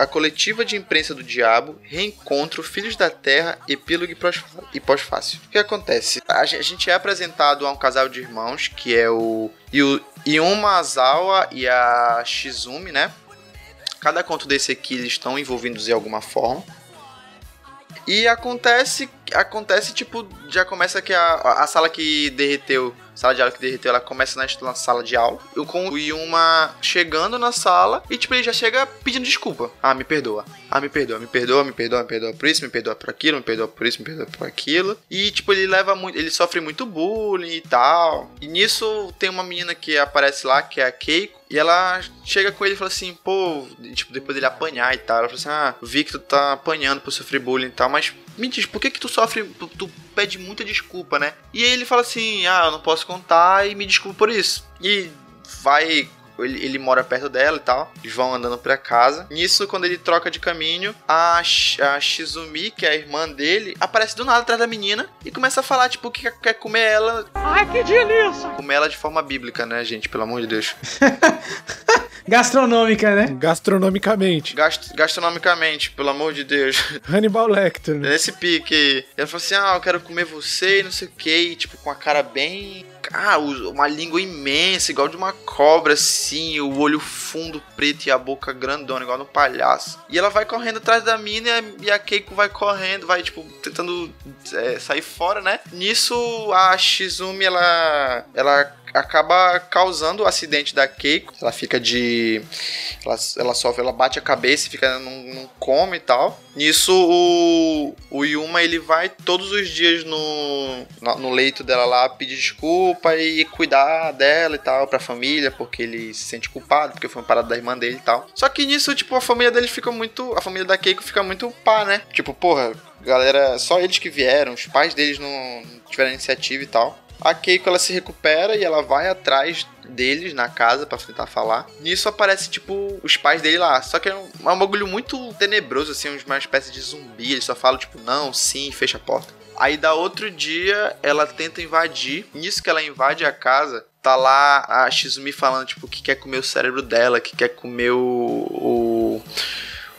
A coletiva de imprensa do diabo, reencontro, filhos da terra, epílogo e pós- pós-fácil. O que acontece? A gen- a gente é apresentado a um casal de irmãos, que é o Yu- Yuma Azawa e a Shizumi, né? Cada conto desse aqui eles estão envolvidos em alguma forma. E acontece, acontece tipo, já começa que a, a sala que derreteu, sala de aula que derreteu, ela começa na, sala de aula. Eu com o Yuma chegando na sala e tipo ele já chega pedindo desculpa. Ah, me perdoa. Ah, me perdoa, me perdoa, me perdoa, me perdoa por isso, me perdoa por aquilo, me perdoa por isso, me perdoa por aquilo. E tipo ele leva muito, ele sofre muito bullying e tal. E nisso tem uma menina que aparece lá, que é a Keiko. E ela chega com ele e fala assim, pô, tipo, depois dele apanhar e tal. Ela fala assim, ah, vi que tu tá apanhando por sofrer bullying e tal, mas me diz, por que que tu sofre, tu, tu pede muita desculpa, né? E aí ele fala assim, ah, eu não posso contar e me desculpa por isso. E vai ele, ele mora perto dela e tal. Eles vão andando pra casa. Nisso, quando ele troca de caminho, a, Sh- a Shizumi, que é a irmã dele, aparece do nada atrás da menina e começa a falar, tipo, que quer- quer comer ela. Ai, que delícia! Comer ela de forma bíblica, né, gente? Pelo amor de Deus. Gastronômica, né? Gastronomicamente. Gast gastronomicamente, pelo amor de Deus. Hannibal Lecter, né? Nesse pique aí. Ela falou assim: Ah, eu quero comer você e não sei o que. E, tipo, com a cara bem. Ah, uma língua imensa, igual de uma cobra, assim. O olho fundo preto e a boca grandona, igual no palhaço. E ela vai correndo atrás da mina e a- Keiko vai correndo, vai, tipo, tentando é, sair fora, né? Nisso, a Shizumi, ela. Ela acaba causando o acidente da Keiko. Ela fica de. Ela, ela sofre, ela bate a cabeça e fica num coma e tal. Nisso, o, o Yuma ele vai todos os dias no, no leito dela lá pedir desculpa e cuidar dela e tal, pra família, porque ele se sente culpado, porque foi uma parada da irmã dele e tal. Só que nisso, tipo, a família dele fica muito. A família da Keiko fica muito pá, né? Tipo, porra, galera, só eles que vieram, os pais deles não, tiveram iniciativa e tal. A Keiko ela se recupera e ela vai atrás deles na casa pra tentar falar. Nisso aparece tipo os pais dele lá. Só que é um, é um bagulho muito tenebroso assim, uma espécie de zumbi. Eles só falam tipo não, sim, fecha a porta. Aí da outro dia ela tenta invadir. Nisso que ela invade a casa, tá lá a Shizumi falando tipo que quer comer o cérebro dela, que quer comer o, o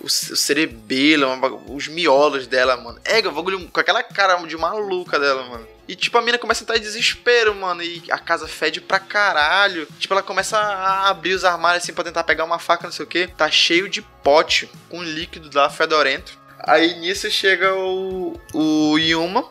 o, cerebelo, os miolos dela, mano. É, o bagulho com aquela cara de maluca dela, mano. E tipo, a mina começa a entrar em desespero, mano. E a casa fede pra caralho. Tipo, ela começa a abrir os armários assim pra tentar pegar uma faca, não sei o que. Tá cheio de pote com líquido lá fedorento. Aí nisso chega o, o Yuma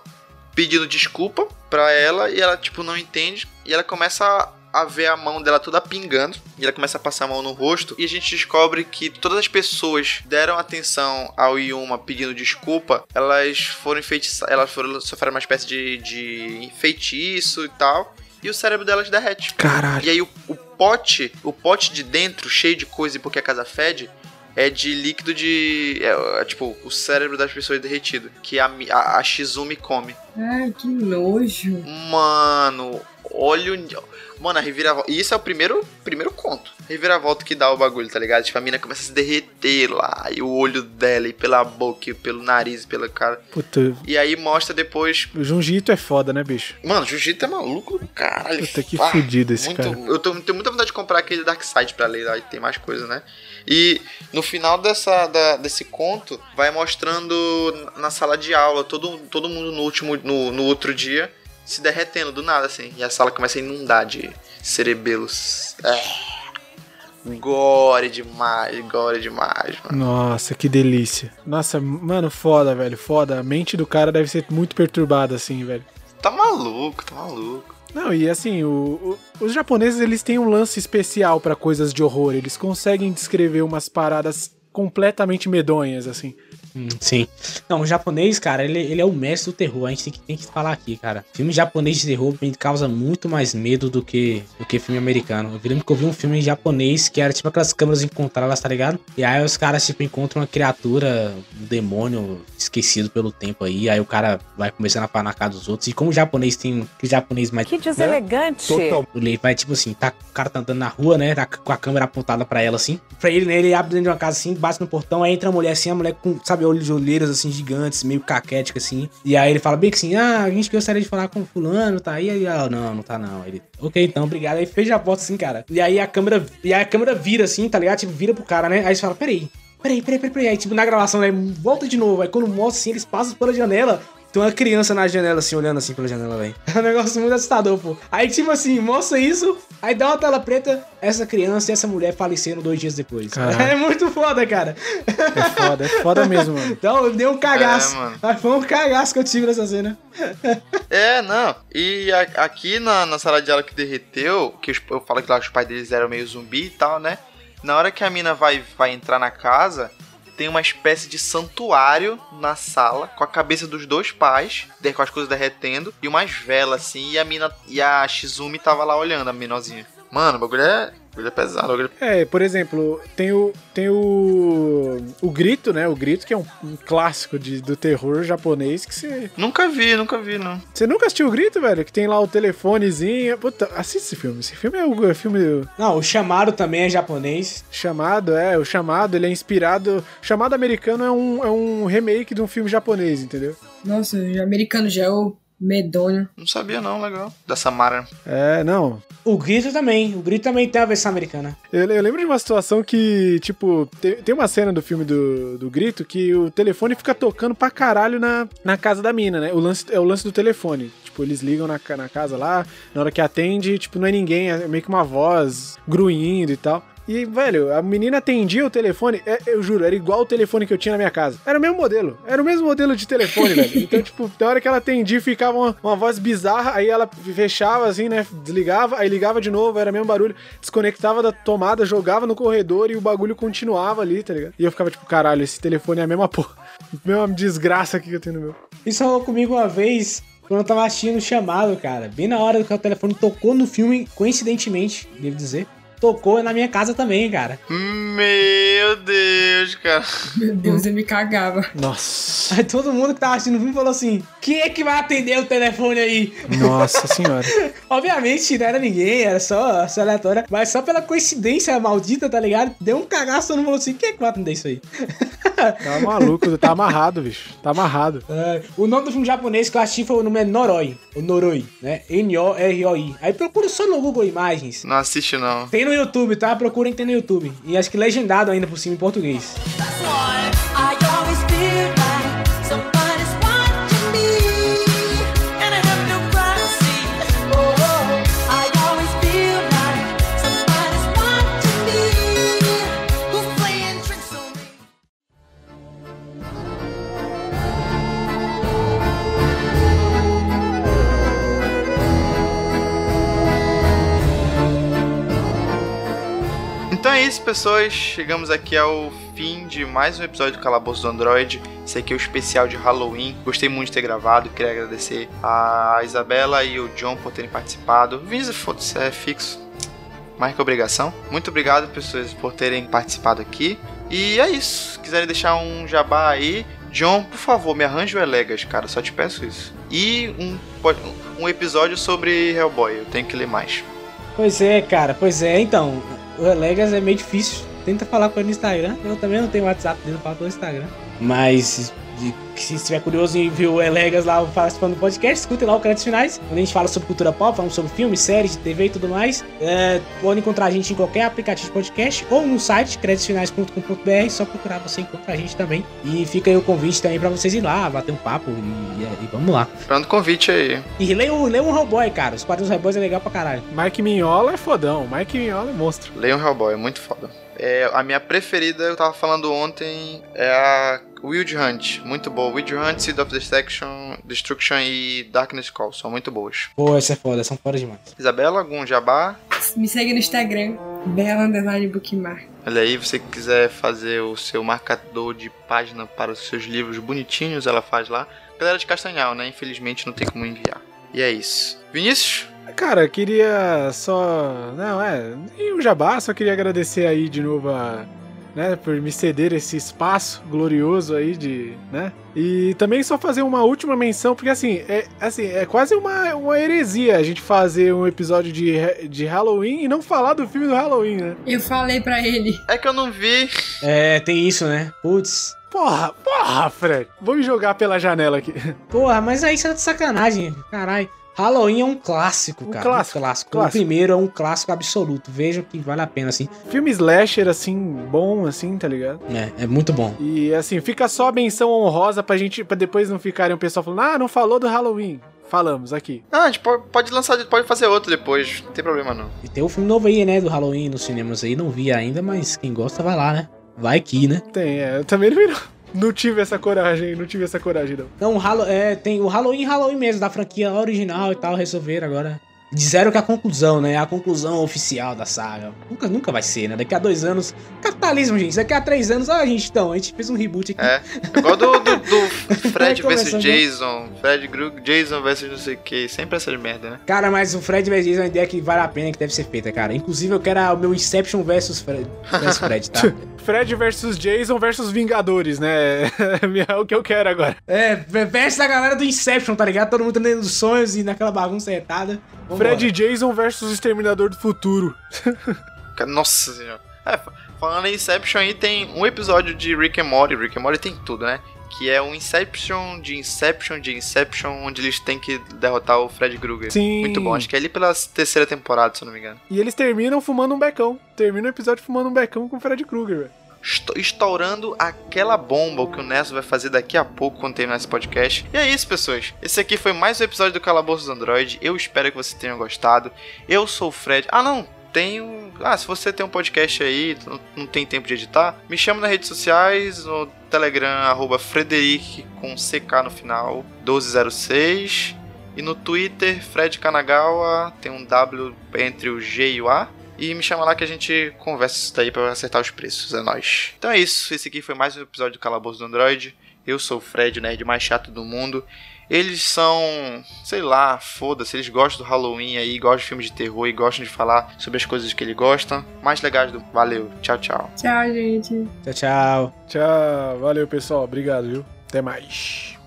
pedindo desculpa pra ela e ela, tipo, não entende. E ela começa a a ver a mão dela toda pingando. E ela começa a passar a mão no rosto. E a gente descobre que todas as pessoas deram atenção ao Yuma pedindo desculpa. Elas foram enfeitiçadas. Elas foram sofrer uma espécie de, de feitiço e tal. E o cérebro delas derrete. Caralho. E aí o, o pote, o pote de dentro, cheio de coisa e porque a casa fede, é de líquido de. É, é, tipo, o cérebro das pessoas derretido. Que a, a, a Shizumi come. Ai, que nojo. Mano, olha o. Mano, a reviravolta. E isso é o primeiro, primeiro conto. Reviravolta que dá o bagulho, tá ligado? Tipo, a mina começa a se derreter lá. E o olho dela, e pela boca, e pelo nariz, e pela cara. Puta, E aí mostra depois. o Junjito é foda, né, bicho? Mano, Jiu-Jitsu é maluco do caralho. Puta, que Ah, fudido esse muito- cara. Eu tô- tenho muita vontade de comprar aquele Dark Side pra ler, aí tem mais coisa, né? E no final dessa, da- desse conto, vai mostrando na sala de aula, todo, todo mundo no último, no, no outro dia, se derretendo do nada, assim. E a sala começa a inundar de cerebelos. É. Gore demais, gore demais, mano. Nossa, que delícia. Nossa, mano, foda, velho, foda. A mente do cara deve ser muito perturbada, assim, velho. Tá maluco, tá maluco. Não, e assim, o, o, os japoneses eles têm um lance especial pra coisas de horror. Eles conseguem descrever umas paradas completamente medonhas, assim. Hum, sim. Não, o japonês, cara, ele, ele é o mestre do terror. A gente tem que, tem que falar aqui, cara. Filme japonês de terror me causa muito mais medo do que, do que filme americano. Eu lembro que eu vi um filme japonês que era tipo aquelas câmeras encontradas, tá ligado? E aí os caras, tipo, encontram uma criatura, um demônio esquecido pelo tempo aí. Aí o cara vai começando a parar na cara dos outros. E como o japonês tem. Que japonês mais. Que deselegante. Né? Ele vai, tipo assim, tá, o cara tá andando na rua, né? Tá com a câmera apontada pra ela assim. Pra ele, né? Ele abre dentro de uma casa assim, bate no portão, aí entra a mulher assim, a mulher com, sabe, olhos de olheiras assim, gigantes, meio caquética assim. E aí ele fala bem que assim, ah, a gente gostaria de falar com fulano, tá aí? Aí ela, não, não tá não. Ele, ok, então, obrigado. Aí fecha a porta assim, cara. E aí a câmera, e aí a câmera vira assim, tá ligado? Tipo, vira pro cara, né? Aí você fala, peraí. Peraí, peraí, peraí, peraí. Aí, tipo, na gravação, né? Volta de novo. Aí quando mostra assim, eles passam pela janela. Tem uma criança na janela, assim, olhando assim pela janela, velho. É um negócio muito assustador, pô. Aí, tipo assim, mostra isso, aí dá uma tela preta, essa criança e essa mulher faleceram dois dias depois. Caraca. É muito foda, cara. É foda, é foda mesmo, mano. Então, deu um cagaço. É, mano. Mas foi um cagaço que eu tive nessa cena. É, não. E a- aqui na, na sala de aula que derreteu, que os- eu falo que lá os pais deles eram meio zumbi e tal, né? Na hora que a mina vai, vai entrar na casa, tem uma espécie de santuário na sala, com a cabeça dos dois pais, com as coisas derretendo, e umas velas assim, e a mina e a Shizumi tava lá olhando, a menorzinha. Mano, o bagulho é, bagulho é bagulho É, por exemplo, tem o. Tem o. O grito, né? O grito, que é um, um clássico de, do terror japonês que você. Nunca vi, nunca vi, não. Você nunca assistiu o grito, velho? Que tem lá o telefonezinho. Puta, assiste esse filme. Esse filme é o é filme Não, o chamado também é japonês. chamado, é. O chamado, ele é inspirado. Chamado americano é um, é um remake de um filme japonês, entendeu? Nossa, o americano já é o medonho. Não sabia não, legal. Da Samara. É, não. O grito também. O grito também tem a versão americana. Eu, eu lembro de uma situação que, tipo, tem, tem uma cena do filme do, do Grito que o telefone fica tocando pra caralho na, na casa da mina, né? O lance, é o lance do telefone. Tipo, eles ligam na, na casa lá, na hora que atende, tipo, não é ninguém, é meio que uma voz grunhindo e tal. E, velho, a menina atendia o telefone, é- eu juro, era igual o telefone que eu tinha na minha casa. Era o mesmo modelo, era o mesmo modelo de telefone, velho. Então, tipo, na hora que ela atendia, ficava uma, uma voz bizarra, aí ela fechava assim, né? Desligava, aí ligava de novo, era o mesmo barulho. Desconectava da tomada, jogava no corredor e o bagulho continuava ali, tá ligado? E eu ficava tipo, caralho, esse telefone é a mesma porra. A mesma desgraça que eu tenho no meu. Isso rolou comigo uma vez quando eu tava assistindo o chamado, cara. Bem na hora que o telefone tocou no filme, coincidentemente, devo dizer. Tocou na minha casa também, cara. Meu Deus, cara. Meu Deus, eu me cagava. Nossa. Aí todo mundo que tava assistindo o filme falou assim: quem é que vai atender o telefone aí? Nossa senhora. Obviamente não era ninguém, era só, só aleatória. Mas só pela coincidência maldita, tá ligado? Deu um cagaço, todo mundo falou assim: quem é que vai atender isso aí? Tá maluco, tá amarrado, bicho. Tá amarrado. É, o nome do filme japonês que eu assisti foi o nome é Noroi. O Noroi, né? N-O-R-O-I. Aí procura só no Google Imagens. Não assiste não. Tem no YouTube, tá? Procurem tem no YouTube. E acho que legendado ainda por cima em português. É isso, pessoas. Chegamos aqui ao fim de mais um episódio do Calabouço do Android. Esse aqui é o especial de Halloween. Gostei muito de ter gravado. Queria agradecer a Isabela e o John por terem participado. Visa, foda-se, é fixo. Mais que obrigação. Muito obrigado, pessoas, por terem participado aqui. E é isso. Se quiserem deixar um jabá aí, John, por favor, me arranje o Elegas, cara. Só te peço isso. E um, um episódio sobre Hellboy. Eu tenho que ler mais. Pois é, cara, pois é. Então, o Elegas é meio difícil. Tenta falar com ele no Instagram. Eu também não tenho WhatsApp eu falo pelo Instagram. Mas de- que se estiver curioso em ver o Elegas lá participando do podcast, escutem lá o Créditos Finais, onde a gente fala sobre cultura pop, falamos sobre filmes, séries, TV e tudo mais. É, pode encontrar a gente em qualquer aplicativo de podcast ou no site creditosfinais.com.br, só procurar você encontra a gente também. E fica aí o convite também pra vocês ir lá, bater um papo e, e- e vamos lá. Esperando convite aí. E leiam, leiam um Hellboy, cara. Os quadrinhos Hellboys é legal pra caralho. Mike Mignola é fodão. Mike Mignola é monstro. Leia um Hellboy, é muito foda. É, a minha preferida, eu tava falando ontem, é a Wild Hunt. Muito boa. Wild Hunt, Seed of Destruction, Destruction e Darkness Call são muito boas. Pô, essa é foda, são foda demais. Isabela, algum jabá? Me segue no Instagram, Bela Underline Bookmark. Olha aí, você que quiser fazer o seu marcador de página para os seus livros bonitinhos, ela faz lá. Galera de Castanhal, né? Infelizmente não tem como enviar. E é isso. Vinícius? Cara, queria só. Não, é. Nem o jabá, só queria agradecer aí de novo a. Né, por me ceder esse espaço glorioso aí de, né? E também só fazer uma última menção, porque assim, é, assim, é quase uma, uma heresia a gente fazer um episódio de, de Halloween e não falar do filme do Halloween, né? Eu falei pra ele. É que eu não vi. É, tem isso, né? Putz. Porra, porra, Fred. Vou me jogar pela janela aqui. Porra, mas aí você tá de sacanagem. Caralho. Halloween é um clássico, Um cara. clássico, Um clássico. clássico. O primeiro é um clássico absoluto. Vejam que vale a pena, assim. Filme slasher, assim, bom, assim, tá ligado? É, é muito bom. E assim, fica só a menção honrosa pra gente, pra depois não ficarem o pessoal falando, ah, não falou do Halloween. Falamos aqui. Ah, a gente pode, lançar, pode fazer outro depois. Não tem problema não. E tem um filme novo aí, né? Do Halloween nos cinemas aí. Não vi ainda, mas quem gosta vai lá, né? Vai que, né? Tem, é, eu também não vi, não. Não tive essa coragem, não tive essa coragem, não. Não, o Hallo- é, tem o Halloween, Halloween mesmo, da franquia original e tal, resolveram agora. Disseram que a conclusão, né? A conclusão oficial da saga. Nunca, nunca vai ser, né? Daqui a dois anos. Capitalismo, gente. Daqui a três anos, ó, gente, então, a gente fez um reboot aqui. É. Igual do, do, do Fred vs. Jason. Fred Krug, Jason vs não sei o que. Sempre essa merda, né? Cara, mas o Fred vs Jason é uma ideia que vale a pena, que deve ser feita, cara. Inclusive, eu quero o meu Inception versus Fred, versus Fred tá? Fred versus Jason versus Vingadores, né? É o que eu quero agora. É, versus a galera do Inception, tá ligado? Todo mundo tendo dos sonhos e naquela bagunça retada. Vambora. Fred Jason versus Exterminador do Futuro. Nossa senhora. É, fa- falando em Inception aí, tem um episódio de Rick and Morty. Rick and Morty tem tudo, né? Que é um Inception de Inception de Inception, onde eles têm que derrotar o Fred Krueger. Sim. Muito bom. Acho que é ali pela terceira temporada, se eu não me engano. E eles terminam fumando um becão. Termina o episódio fumando um becão com o Fred Krueger, velho. Esto- Estourando aquela bomba, o que o Nesso vai fazer daqui a pouco quando terminar esse podcast. E é isso, pessoas. Esse aqui foi mais um episódio do Calabouço do Android. Eu espero que você tenha gostado. Eu sou o Fred. Ah, não. Tenho. Ah, se você tem um podcast aí, não- tem tempo de editar, me chama nas redes sociais, no Telegram, arroba Frederic com CK no final, 1206. E no Twitter, Fred Kanagawa, tem um W entre o G e o A. E me chama lá que a gente conversa isso daí pra acertar os preços, é nóis. Então é isso, esse aqui foi mais um episódio do Calabouço do Android. Eu sou o Fred, o nerd mais chato do mundo. Eles são, sei lá, foda-se, eles gostam do Halloween aí, gostam de filmes de terror e gostam de falar sobre as coisas que eles gostam. Mais legais do. Valeu, tchau, tchau. Tchau, gente. Tchau, tchau. Tchau, valeu pessoal, obrigado, viu? Até mais.